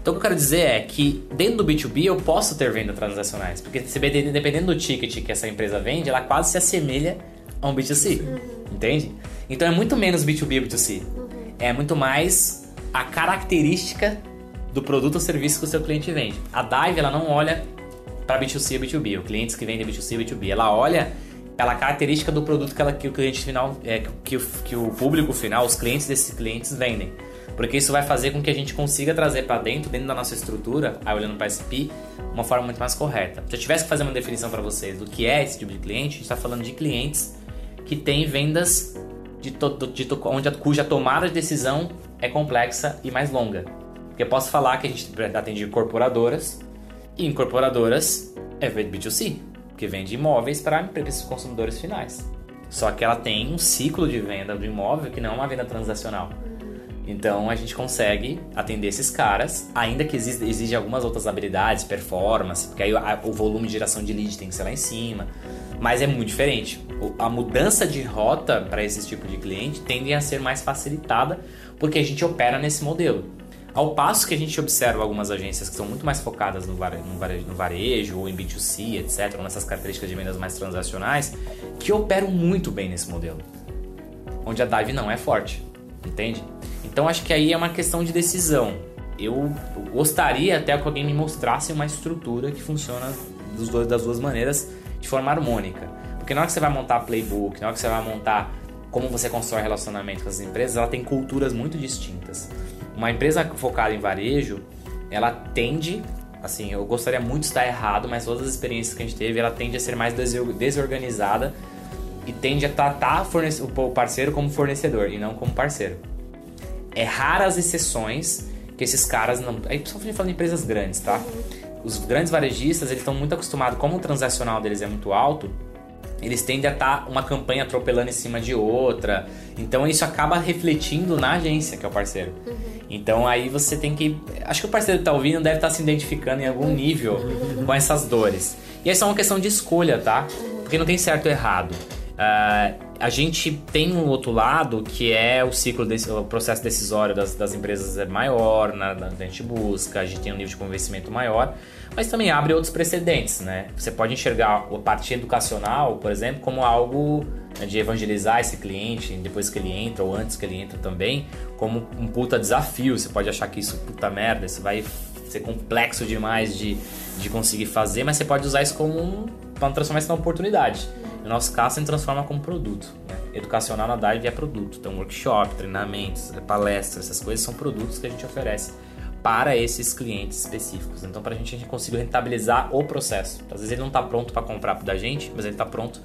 Então o que eu quero dizer é que dentro do B2B eu posso ter vendas transacionais, porque dependendo do ticket que essa empresa vende, ela quase se assemelha a um B2C, uhum. entende? Então é muito menos B2B e B2C. Uhum. É muito mais a característica do produto ou serviço que o seu cliente vende. A Dive ela não olha para B2C e B2B, o clientes que vendem B2C e B2B. Ela olha pela característica do produto que, ela, que o cliente final, é, que, o, que o público final, os clientes desses clientes vendem. Porque isso vai fazer com que a gente consiga trazer para dentro, dentro da nossa estrutura, aí olhando para SP, uma forma muito mais correta. Se eu tivesse que fazer uma definição para vocês do que é esse tipo de cliente, a gente está falando de clientes que têm vendas de, to, de to, onde a, cuja tomada de decisão é complexa e mais longa. Porque eu posso falar que a gente atende corporadoras, e incorporadoras é B2C, que vende imóveis para esses consumidores finais. Só que ela tem um ciclo de venda do imóvel que não é uma venda transacional. Então a gente consegue atender esses caras, ainda que exige, exige algumas outras habilidades, performance, porque aí o, volume de geração de lead tem que ser lá em cima, mas é muito diferente. A mudança de rota para esse tipo de cliente tende a ser mais facilitada porque a gente opera nesse modelo. Ao passo que a gente observa algumas agências que são muito mais focadas no varejo, no varejo, ou em B2C, etc., nessas características de vendas mais transacionais, que operam muito bem nesse modelo, onde a Dive não é forte, entende? Então acho que aí é uma questão de decisão. Eu gostaria até que alguém me mostrasse uma estrutura que funciona das duas maneiras de forma harmônica. Porque na hora que você vai montar playbook, na hora que você vai montar como você constrói relacionamento com as empresas, ela tem culturas muito distintas. Uma empresa focada em varejo, ela tende, assim, eu gostaria muito de estar errado, mas todas as experiências que a gente teve, ela tende a ser mais desorganizada e tende a tratar o parceiro como fornecedor e não como parceiro. É raras exceções que esses caras não. Aí só falando de empresas grandes, tá? Os grandes varejistas, eles estão muito acostumados, como o transacional deles é muito alto, eles tendem a estar tá uma campanha atropelando em cima de outra. Então isso acaba refletindo na agência, que é o parceiro. Uhum. Então aí você tem que. Acho que o parceiro que está ouvindo deve estar tá se identificando em algum nível uhum. com essas dores. E essa é uma questão de escolha, tá? Porque não tem certo ou errado. Uh, a gente tem um outro lado que é o ciclo, desse, o processo decisório das, das empresas é maior, na, na, a gente busca, a gente tem um nível de convencimento maior, mas também abre outros precedentes, né? Você pode enxergar a parte educacional, por exemplo, como algo né, de evangelizar esse cliente depois que ele entra ou antes que ele entra também, como um puta desafio. Você pode achar que isso puta merda, isso vai ser complexo demais de, de conseguir fazer, mas você pode usar isso como um, para transformar isso numa oportunidade. No nosso caso, a gente transforma como produto. Né? Educacional na Dive é produto. Então, workshop, treinamentos, palestras, essas coisas são produtos que a gente oferece para esses clientes específicos. Então, para a gente, a gente conseguir rentabilizar o processo. Às vezes ele não está pronto para comprar da gente, mas ele está pronto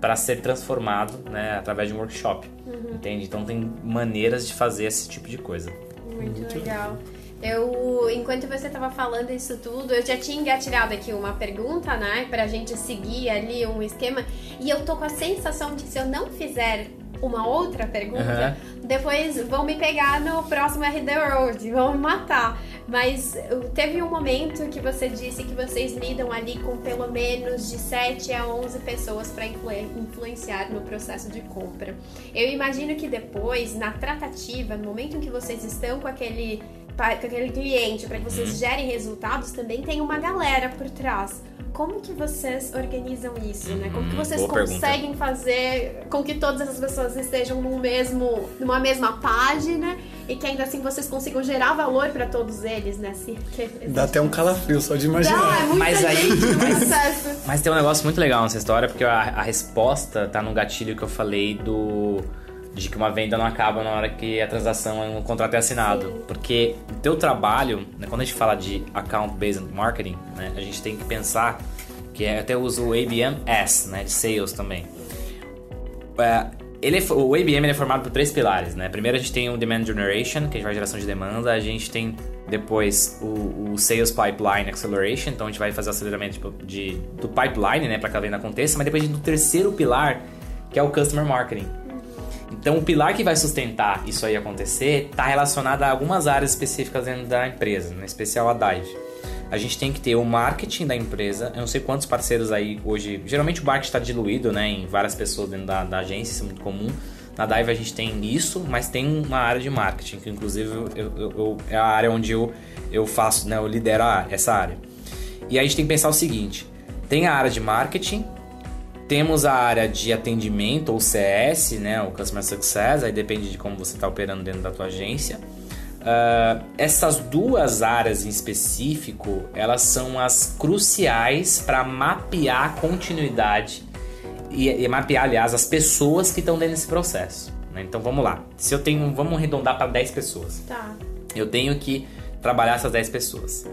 para ser transformado né, através de um workshop. Uhum. Entende? Então, tem maneiras de fazer esse tipo de coisa. Muito, Muito legal. legal. Eu, enquanto você estava falando isso tudo, eu já tinha engatilhado aqui uma pergunta, né, pra gente seguir ali um esquema, e eu tô com a sensação de que se eu não fizer uma outra pergunta, uhum. depois vão me pegar no próximo RD Road, vão me matar. Mas uh, teve um momento que você disse que vocês lidam ali com pelo menos de 7 a 11 pessoas para influenciar no processo de compra. Eu imagino que depois, na tratativa, no momento em que vocês estão com aquele com aquele cliente, para que vocês uhum. gerem resultados, também tem uma galera por trás. como que vocês organizam isso, né? Como que Hum, vocês boa conseguem fazer com que todas essas pessoas estejam num mesmo, numa mesma página e que ainda assim vocês consigam gerar valor para todos eles, né? Assim, que Dá até um calafrio só de Dá, é imaginar. muita Mas aí- gente no mas-. Mas tem um negócio muito legal nessa história, porque a, a resposta tá no gatilho que eu falei do. De que uma venda não acaba na hora que a transação, o contrato é assinado. Sim. Porque o teu trabalho, né, quando a gente fala de Account-Based Marketing, né, a gente tem que pensar que é, até uso o ABM-S, né, de Sales também. É, ele é, o ABM é formado por três pilares, né? Primeiro a gente tem o Demand Generation, que vai geração de demanda. A gente tem depois o, o Sales Pipeline Acceleration, então a gente vai fazer o aceleramento tipo, de, do pipeline, né? Para que a venda aconteça. Mas depois a gente tem o terceiro pilar, que é o Customer Marketing. Então, o pilar que vai sustentar isso aí acontecer está relacionado a algumas áreas específicas dentro da empresa, em especial a Dive. A gente tem que ter o marketing da empresa. Eu não sei quantos parceiros aí hoje. Geralmente o marketing está diluído né, em várias pessoas dentro da, da agência, isso é muito comum. Na Dive a gente tem isso, mas tem uma área de marketing, que inclusive eu, eu- eu- é a área onde eu, eu faço, né, eu lidero a- essa área. E aí a gente tem que pensar o seguinte: tem a área de marketing, temos a área de atendimento ou CS, né, o Customer Success, aí depende de como você está operando dentro da tua agência. Ah, essas duas áreas em específico, elas são as cruciais para mapear a continuidade e, e mapear, aliás, as pessoas que estão dentro desse processo. né? Então vamos lá. Se eu tenho, vamos arredondar para 10 pessoas. Tá. Eu tenho que trabalhar essas 10 pessoas.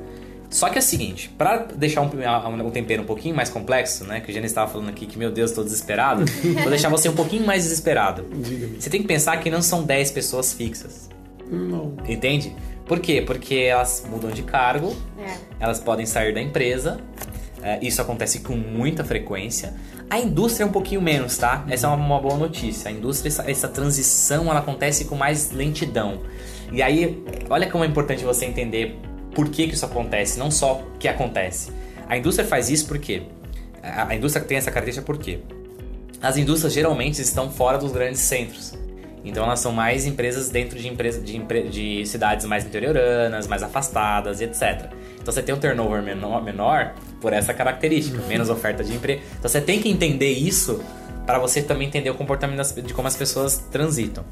Só que é o seguinte, para deixar um, um, um tempero um pouquinho mais complexo, né? Que o Gênesis estava falando aqui que, meu Deus, tô desesperado. vou deixar você um pouquinho mais desesperado. Diga-me. Você tem que pensar que não são 10 pessoas fixas. Não. Entende? Por quê? Porque elas mudam de cargo, É. elas podem sair da empresa. é, isso acontece com muita frequência. A indústria é um pouquinho menos, tá? Essa é uma, uma boa notícia. A indústria, essa, essa transição, ela acontece com mais lentidão. E aí, olha como é importante você entender por que, que isso acontece, não só que acontece. A indústria faz isso porque a, indústria tem essa característica por quê? As indústrias geralmente estão fora dos grandes centros. Então elas são mais empresas dentro de, empresa, de, empre- de cidades mais interioranas, mais afastadas e etc. Então você tem um turnover menor, menor por essa característica, menos oferta de emprego. Então você tem que entender isso para você também entender o comportamento das- de como as pessoas transitam.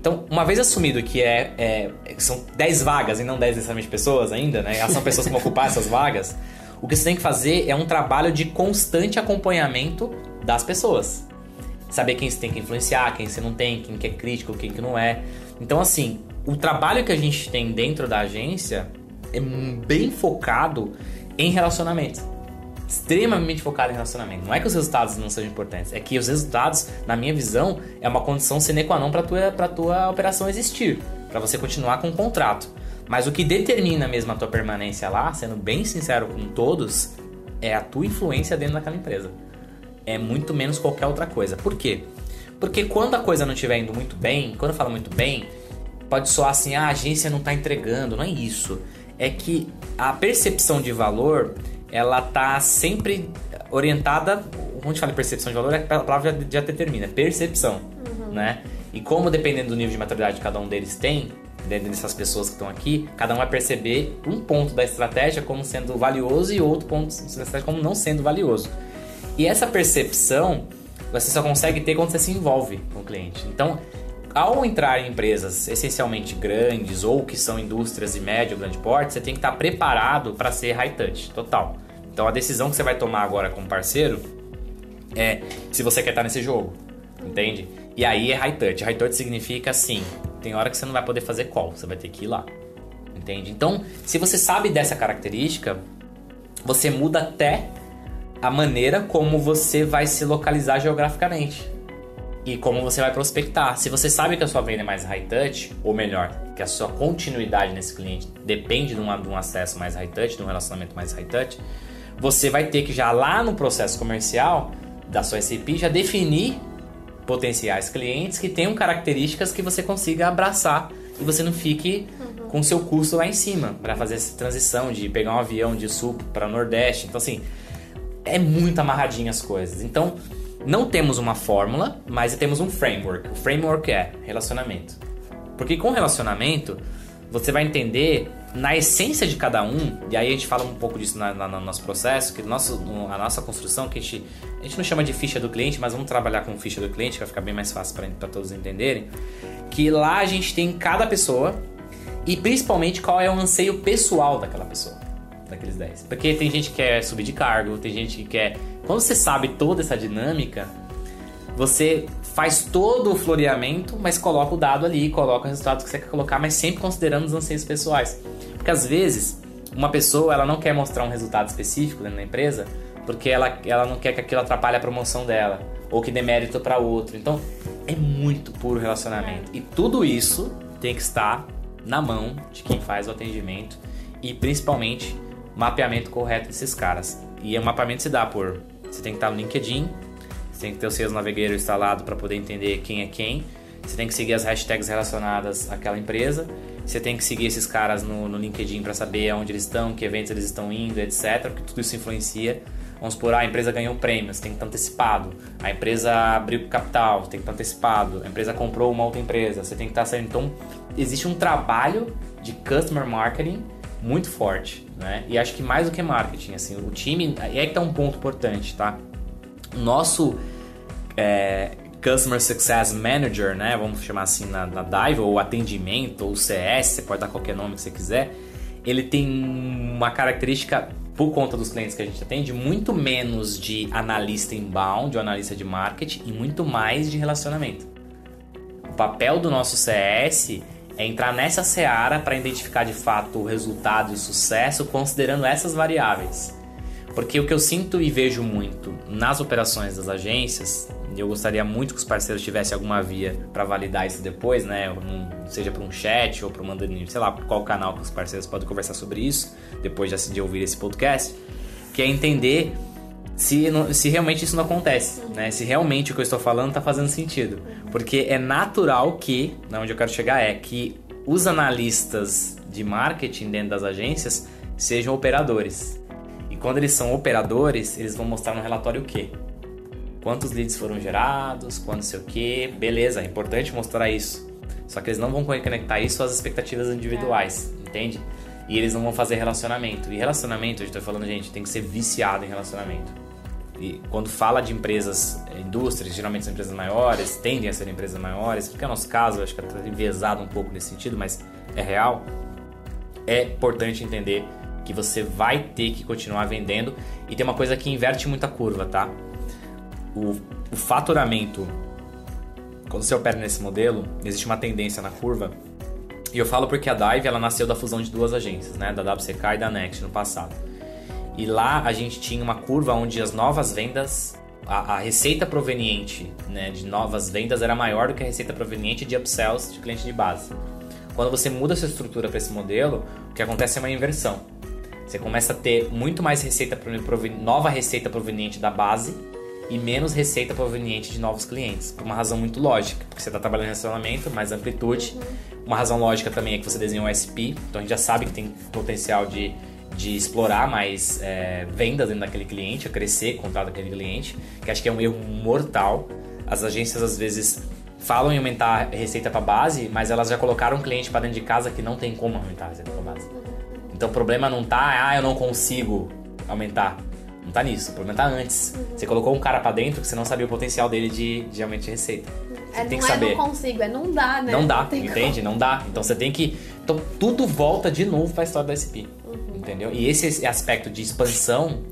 Então, uma vez assumido que é, é- são 10 vagas e não 10 necessariamente pessoas ainda, né? Elas são pessoas que vão ocupar essas vagas. O que você tem que fazer é um trabalho de constante acompanhamento das pessoas saber quem você tem que influenciar, quem você não tem, quem que é crítico, quem que não é. Então, assim, o trabalho que a gente tem dentro da agência é bem focado em relacionamento. Extremamente focado em relacionamento. Não é que os resultados não sejam importantes, é que os resultados, na minha visão, é uma condição sine qua non para tua para tua operação existir, para você continuar com o contrato. Mas o que determina mesmo a tua permanência lá, sendo bem sincero com todos, é a tua influência dentro daquela empresa é muito menos qualquer outra coisa. Por quê? Porque quando a coisa não estiver indo muito bem, quando eu falo muito bem, pode soar assim, ah, a agência não está entregando, não é isso. É que a percepção de valor, ela tá sempre orientada, quando a gente fala em percepção de valor, a palavra já, já determina, percepção, né? E como dependendo do nível de maturidade que cada um deles tem, dentro dessas pessoas que estão aqui, cada um vai perceber um ponto da estratégia como sendo valioso e outro ponto da estratégia como não sendo valioso. E essa percepção você só consegue ter quando você se envolve com o cliente. Então, ao entrar em empresas essencialmente grandes ou que são indústrias de médio grande porte, você tem que estar preparado para ser high touch, total. Então, a decisão que você vai tomar agora como parceiro é se você quer estar nesse jogo, entende? E aí é high touch. High touch significa assim, tem hora que você não vai poder fazer call, você vai ter que ir lá, entende? Então, se você sabe dessa característica, você muda até a maneira como você vai se localizar geograficamente e como você vai prospectar. Se você sabe que a sua venda é mais high touch, ou melhor, que a sua continuidade nesse cliente depende de um, de um acesso mais high touch, de um relacionamento mais high touch, você vai ter que já lá no processo comercial da sua SAP já definir potenciais clientes que tenham características que você consiga abraçar e você não fique com seu custo lá em cima para fazer essa transição de pegar um avião de sul para nordeste. Então assim, é muito amarradinho as coisas. Então, não temos uma fórmula, mas temos um framework. O framework é relacionamento. Porque com relacionamento, você vai entender na essência de cada um, e aí a gente fala um pouco disso na, na, no nosso processo, que nosso, a nossa construção, que a gente, a gente não chama de ficha do cliente, mas vamos trabalhar com ficha do cliente, vai ficar bem mais fácil para todos entenderem, que lá a gente tem cada pessoa e principalmente qual é o anseio pessoal daquela pessoa, daqueles 10. Porque tem gente que quer subir de cargo, tem gente que quer... Quando você sabe toda essa dinâmica, você faz todo o floreamento, mas coloca o dado ali, coloca o resultado que você quer colocar, mas sempre considerando os anseios pessoais. Porque às vezes, uma pessoa ela não quer mostrar um resultado específico dentro da empresa, porque ela, ela não quer que aquilo atrapalhe a promoção dela, ou que dê mérito para outro. Então, é muito puro relacionamento. E tudo isso tem que estar na mão de quem faz o atendimento e principalmente mapeamento correto desses caras. E o mapeamento se dá por você tem que estar no LinkedIn, você tem que ter o Sales Navigator instalado para poder entender quem é quem. Você tem que seguir as hashtags relacionadas àquela empresa. Você tem que seguir esses caras no, no LinkedIn para saber onde eles estão, que eventos eles estão indo, etc. Porque tudo isso influencia. Vamos supor, ah, a empresa ganhou prêmio, você tem que estar antecipado. A empresa abriu capital, tem que estar antecipado. A empresa comprou uma outra empresa, você tem que estar saindo. Então, existe um trabalho de customer marketing muito forte, né? E acho que mais do que marketing, assim, o time... E aí que tá um ponto importante, tá? Nosso é, Customer Success Manager, né? Vamos chamar assim na, na Dive, ou atendimento, ou CS, você pode dar qualquer nome que você quiser. Ele tem uma característica, por conta dos clientes que a gente atende, muito menos de analista inbound, ou analista de marketing, e muito mais de relacionamento. O papel do nosso CS é entrar nessa seara para identificar de fato o resultado e o sucesso, considerando essas variáveis. Porque o que eu sinto e vejo muito nas operações das agências, e eu gostaria muito que os parceiros tivessem alguma via para validar isso depois, né? seja por um chat ou por mandando, sei lá, qual canal que os parceiros podem conversar sobre isso, depois de, de ouvir esse podcast, que é entender se, se realmente isso não acontece, né? Se realmente o que eu estou falando está fazendo sentido. Porque é natural que, onde eu quero chegar é que os analistas de marketing dentro das agências sejam operadores quando eles são operadores, eles vão mostrar no relatório o quê? Quantos leads foram gerados, quanto sei o quê. Beleza, é importante mostrar isso. Só que eles não vão conectar isso às expectativas individuais, é. entende? E eles não vão fazer relacionamento. E relacionamento, eu estou falando, gente, tem que ser viciado em relacionamento. E quando fala de empresas, eh, indústrias, geralmente são empresas maiores, tendem a ser empresas maiores, porque é nosso caso, acho que é enviesado um pouco nesse sentido, mas é real. É importante entender que você vai ter que continuar vendendo. E tem uma coisa que inverte muito a curva, tá? O, o faturamento, quando você opera nesse modelo, existe uma tendência na curva. E eu falo porque a Dive ela nasceu da fusão de duas agências, né? Da WCK e da Next no passado. E lá a gente tinha uma curva onde as novas vendas, a, a, receita proveniente né, de novas vendas era maior do que a receita proveniente de upsells de cliente de base. Quando você muda sua estrutura para esse modelo, o que acontece é uma inversão. Você começa a ter muito mais receita nova receita proveniente da base e menos receita proveniente de novos clientes, por uma razão muito lógica, porque você está trabalhando em relacionamento, mais amplitude. Uma razão lógica também é que você desenha um SP, então a gente já sabe que tem potencial de, de explorar mais é, vendas dentro daquele cliente, a crescer contato daquele cliente, que acho que é um erro mortal. As agências às vezes falam em aumentar a receita para base, mas elas já colocaram um cliente para dentro de casa que não tem como aumentar a receita para base. Então o problema não tá, ah, eu não consigo aumentar. Não tá nisso, o problema tá antes. Uhum. Você colocou um cara para dentro que você não sabia o potencial dele de, de aumento de receita. Você é, tem não que saber. é não consigo, é não dá, né? Não dá, não entende? Como. Não dá. Então você tem que. Então tudo volta de novo pra história da SP. Uhum. Entendeu? E esse aspecto de expansão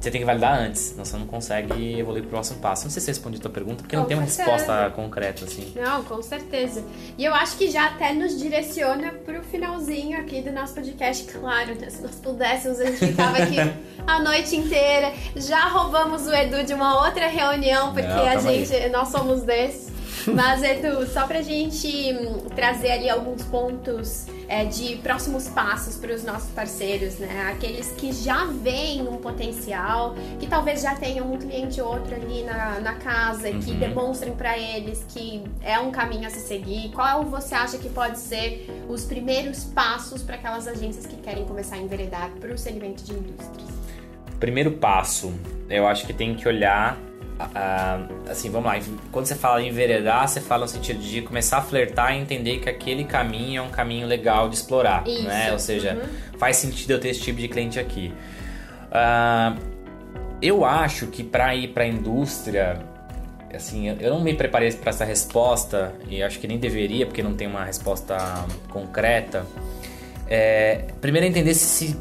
você tem que validar antes, senão você não consegue evoluir pro próximo passo. Não sei se eu respondi a tua pergunta, porque com não tem uma resposta concreta, assim. Não, com certeza. E eu acho que já até nos direciona pro finalzinho aqui do nosso podcast, claro, né? Se nós pudéssemos, a gente ficava aqui a noite inteira. Já roubamos o Edu de uma outra reunião, porque não, a gente, aí. nós somos desses. Mas, Edu, só pra gente trazer ali alguns pontos é, de próximos passos para os nossos parceiros, né? Aqueles que já veem um potencial, que talvez já tenham um cliente ou outro ali na, na casa e que uhum. demonstrem para eles que é um caminho a se seguir. Qual você acha que pode ser os primeiros passos para aquelas agências que querem começar a enveredar para o segmento de indústrias? Primeiro passo, eu acho que tem que olhar assim, vamos lá. Quando você fala em enveredar, você fala no sentido de começar a flertar e entender que aquele caminho é um caminho legal de explorar, Isso. né? Ou seja, uhum. faz sentido eu ter esse tipo de cliente aqui. Uh, eu acho que para ir para a indústria, assim, eu não me preparei para essa resposta e acho que nem deveria, porque não tem uma resposta concreta. É, primeiro entender se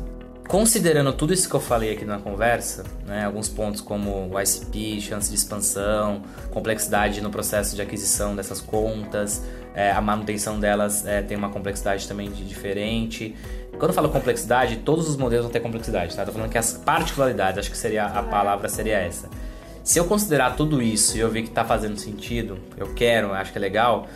considerando tudo isso que eu falei aqui na conversa, né, alguns pontos como o ICP, chance de expansão, complexidade no processo de aquisição dessas contas, é, a manutenção delas é, tem uma complexidade também diferente. Quando eu falo complexidade, todos os modelos vão ter complexidade, tá? Tô falando que as particularidades, acho que seria a palavra seria essa. Se eu considerar tudo isso e eu ver que está fazendo sentido, eu quero, acho que é legal,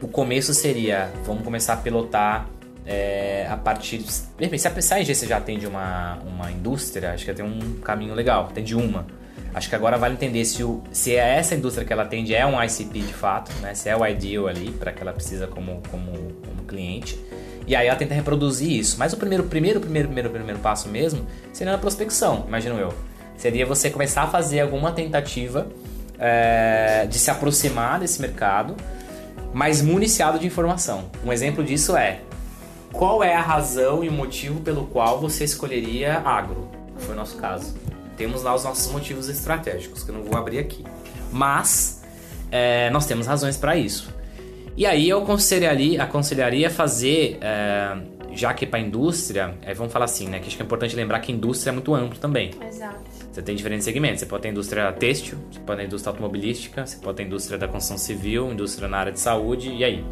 o começo seria, vamos começar a pilotar é, a partir. De, repente, se a, se a já atende uma, uma indústria, acho que tem um caminho legal, atende uma. Acho que agora vale entender se, o, se é essa indústria que ela atende é um ICP de fato, né? se é o ideal ali, para que ela precisa como, como, como cliente. E aí ela tenta reproduzir isso. Mas o primeiro, primeiro, primeiro, primeiro, primeiro passo mesmo seria na prospecção, imagino eu. Seria você começar a fazer alguma tentativa é, de se aproximar desse mercado, mas municiado de informação. Um exemplo disso é qual é a razão e o motivo pelo qual você escolheria agro? Foi o nosso caso. Temos lá os nossos motivos estratégicos, que eu não vou abrir aqui. Mas é, nós temos razões para isso. E aí eu aconselharia, aconselharia fazer, é, já que para a indústria, é, vamos falar assim, né? Que acho que é importante lembrar que indústria é muito amplo também. Exato. Você tem diferentes segmentos. Você pode ter indústria têxtil, você pode ter indústria automobilística, você pode ter indústria da construção civil, indústria na área de saúde, e aí?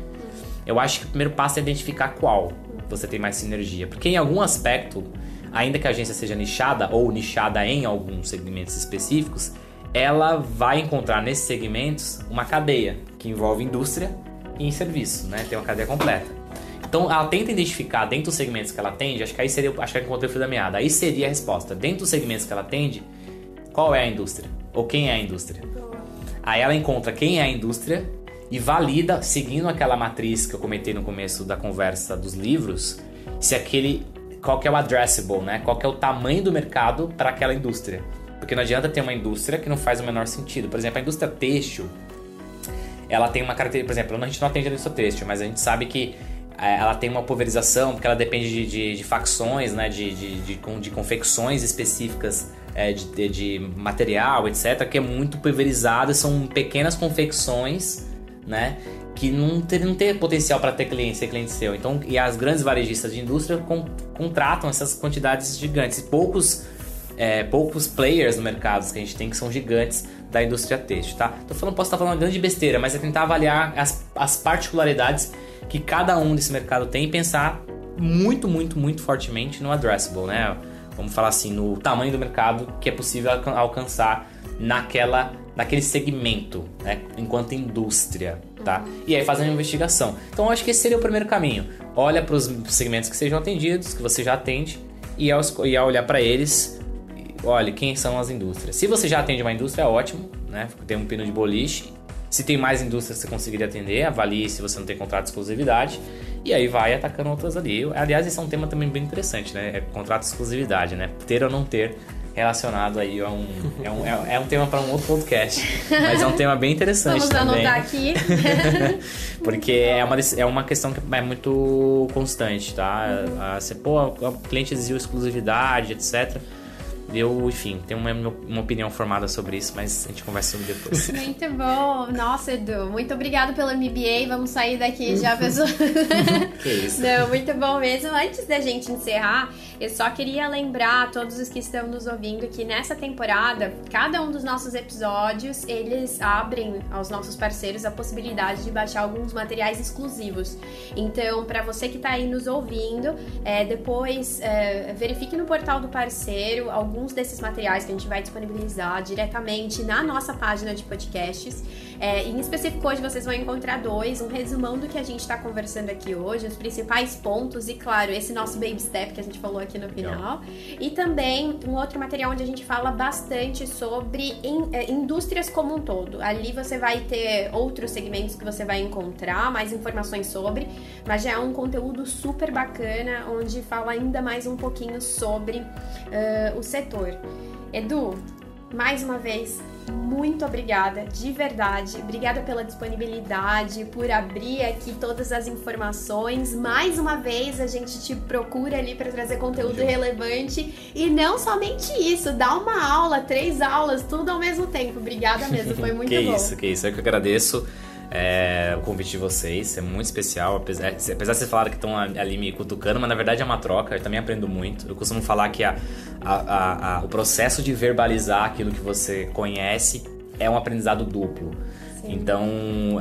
Eu acho que o primeiro passo é identificar qual você tem mais sinergia. Porque em algum aspecto, ainda que a agência seja nichada ou nichada em alguns segmentos específicos, ela vai encontrar nesses segmentos uma cadeia que envolve indústria e serviço, né? Tem uma cadeia completa. Então ela tenta identificar dentro dos segmentos que ela atende, acho que aí seria, acho que eu encontrei o fio da meada. Aí seria a resposta. Dentro dos segmentos que ela atende, qual é a indústria? Ou quem é a indústria? Aí ela encontra quem é a indústria e valida, seguindo aquela matriz que eu comentei no começo da conversa dos livros, se aquele qual que é o addressable, né? Qual que é o tamanho do mercado para aquela indústria? Porque não adianta ter uma indústria que não faz o menor sentido. Por exemplo, a indústria têxtil, ela tem uma característica, por exemplo, a gente não atende a indústria têxtil, mas a gente sabe que é, ela tem uma pulverização, porque ela depende de, de, de facções, né? de, de, de, de confecções específicas é, de, de material, etc., que é muito pulverizado, são pequenas confecções né? Que não tem, não tem potencial para ter cliente, ser cliente seu. Então, e as grandes varejistas de indústria con, contratam essas quantidades gigantes. E poucos, é, poucos players no mercado que a gente tem que são gigantes da indústria têxtil, tá? Tô falando, posso estar falando uma grande besteira, mas é tentar avaliar as, as particularidades que cada um desse mercado tem e pensar muito, muito, muito fortemente no addressable, né? Vamos falar assim, no tamanho do mercado que é possível alcançar naquela naquele segmento, né, enquanto indústria, tá? E aí fazendo investigação. Então acho que esse seria o primeiro caminho. Olha para os segmentos que sejam atendidos, que você já atende, e ao, e ao olhar para eles, olhe quem são as indústrias. Se você já atende uma indústria, ótimo, né? Tem um pino de boliche. Se tem mais indústrias que você conseguiria atender, avalie se você não tem contrato de exclusividade. E aí vai atacando outras ali. Aliás, esse é um tema também bem interessante, né? É contrato de exclusividade, né? Ter ou não ter relacionado aí a um, é um, é, é um tema para um outro podcast, mas é um tema bem interessante Vamos também. anotar aqui. Porque é uma, é uma questão que é muito constante, tá? Uhum. Você, pô, o cliente exigiu exclusividade, etc. Eu, enfim, tenho uma, uma opinião formada sobre isso, mas a gente conversa sobre depois. Muito bom. Nossa, Edu, muito obrigado pelo MBA. Vamos sair daqui já, pessoal. que isso. Não, muito bom mesmo. Antes da gente encerrar, eu só queria lembrar a todos os que estão nos ouvindo que nessa temporada, cada um dos nossos episódios, eles abrem aos nossos parceiros a possibilidade de baixar alguns materiais exclusivos. Então, para você que está aí nos ouvindo, é, depois é, verifique no portal do parceiro alguns alguns desses materiais que a gente vai disponibilizar diretamente na nossa página de podcasts. É, em específico, hoje vocês vão encontrar dois: um resumão do que a gente está conversando aqui hoje, os principais pontos e, claro, esse nosso baby step que a gente falou aqui no final. E também um outro material onde a gente fala bastante sobre in, é, indústrias como um todo. Ali você vai ter outros segmentos que você vai encontrar, mais informações sobre, mas já é um conteúdo super bacana onde fala ainda mais um pouquinho sobre uh, o setor setor. Edu, mais uma vez, muito obrigada, de verdade. Obrigada pela disponibilidade, por abrir aqui todas as informações. Mais uma vez a gente te procura ali para trazer conteúdo relevante e não somente isso, dá uma aula, três aulas, tudo ao mesmo tempo. Obrigada mesmo, foi muito que bom. Que isso, que isso. Eu que agradeço. É, o convite de vocês é muito especial, apesar, apesar de vocês falarem que estão ali me cutucando, mas na verdade é uma troca, eu também aprendo muito. Eu costumo falar que a, a, a, o processo de verbalizar aquilo que você conhece é um aprendizado duplo. Sim. Então,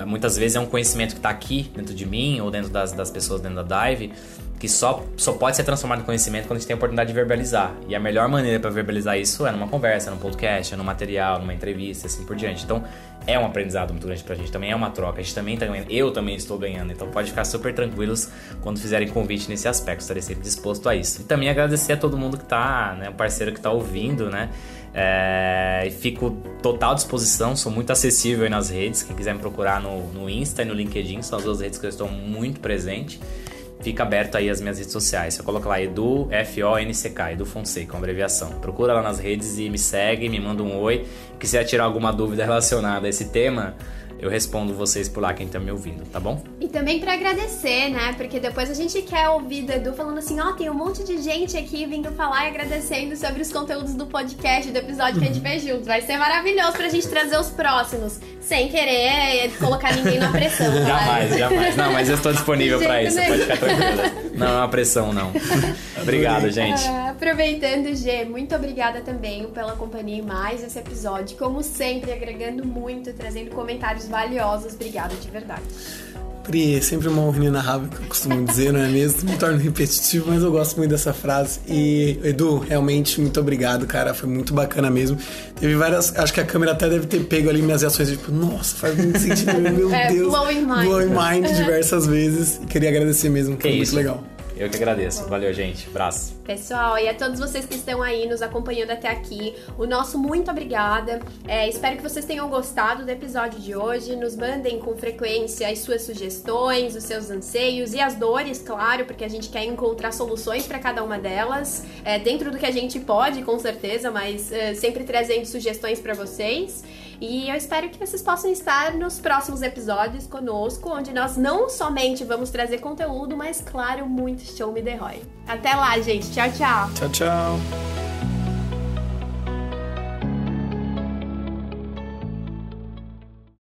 muitas vezes é um conhecimento que está aqui dentro de mim ou dentro das, das pessoas dentro da Dive, que só, só pode ser transformado em conhecimento quando a gente tem a oportunidade de verbalizar. E a melhor maneira para verbalizar isso é numa conversa, num podcast, num material, numa entrevista, assim por diante. Então, é um aprendizado muito grande pra gente, também é uma troca, a gente também tá ganhando, eu também estou ganhando, então pode ficar super tranquilos quando fizerem convite nesse aspecto, estarei sempre disposto a isso. E também agradecer a todo mundo que tá, né, o parceiro que tá ouvindo, né, é, fico total disposição, sou muito acessível nas redes, quem quiser me procurar no, no Insta e no LinkedIn, são as duas redes que eu estou muito presente fica aberto aí as minhas redes sociais. Você coloca lá Edu F-O-N-C-K, Edu Fonseca, uma abreviação. Procura lá nas redes e me segue, me manda um oi. Quiser tirar alguma dúvida relacionada a esse tema, eu respondo vocês por lá, quem tá me ouvindo, tá bom? E também para agradecer, né? Porque depois a gente quer ouvir do Edu falando assim: ó, oh, tem um monte de gente aqui vindo falar e agradecendo sobre os conteúdos do podcast, do episódio que a gente fez juntos. Vai ser maravilhoso pra gente trazer os próximos, sem querer colocar ninguém na pressão. jamais, jamais. Não, mas eu estou disponível para isso, pode ficar tranquila. Não é uma pressão, não. Obrigado, gente. Uh, aproveitando, Gê, muito obrigada também pela companhia em mais esse episódio. Como sempre, agregando muito, trazendo comentários valiosos. Obrigada de verdade. Pri, é sempre uma honra inenarrável, que eu costumo dizer, não é mesmo? Me torno repetitivo, mas eu gosto muito dessa frase. E, Edu, realmente, muito obrigado, cara. Foi muito bacana mesmo. Teve várias. Acho que a câmera até deve ter pego ali minhas reações, tipo, nossa, faz muito sentido, meu é, Deus. Blowing mind. Blowing mind diversas vezes. E queria agradecer mesmo, que foi isso? muito legal. Eu que agradeço. Valeu, gente. Abraço. Pessoal, e a todos vocês que estão aí nos acompanhando até aqui, o nosso muito obrigada. É, espero que vocês tenham gostado do episódio de hoje. Nos mandem com frequência as suas sugestões, os seus anseios e as dores, claro, porque a gente quer encontrar soluções para cada uma delas, é, dentro do que a gente pode, com certeza, mas é, sempre trazendo sugestões para vocês. E eu espero que vocês possam estar nos próximos episódios conosco, onde nós não somente vamos trazer conteúdo, mas, claro, muito show me the Roy. Até lá, gente. Tchau, tchau. Tchau, tchau.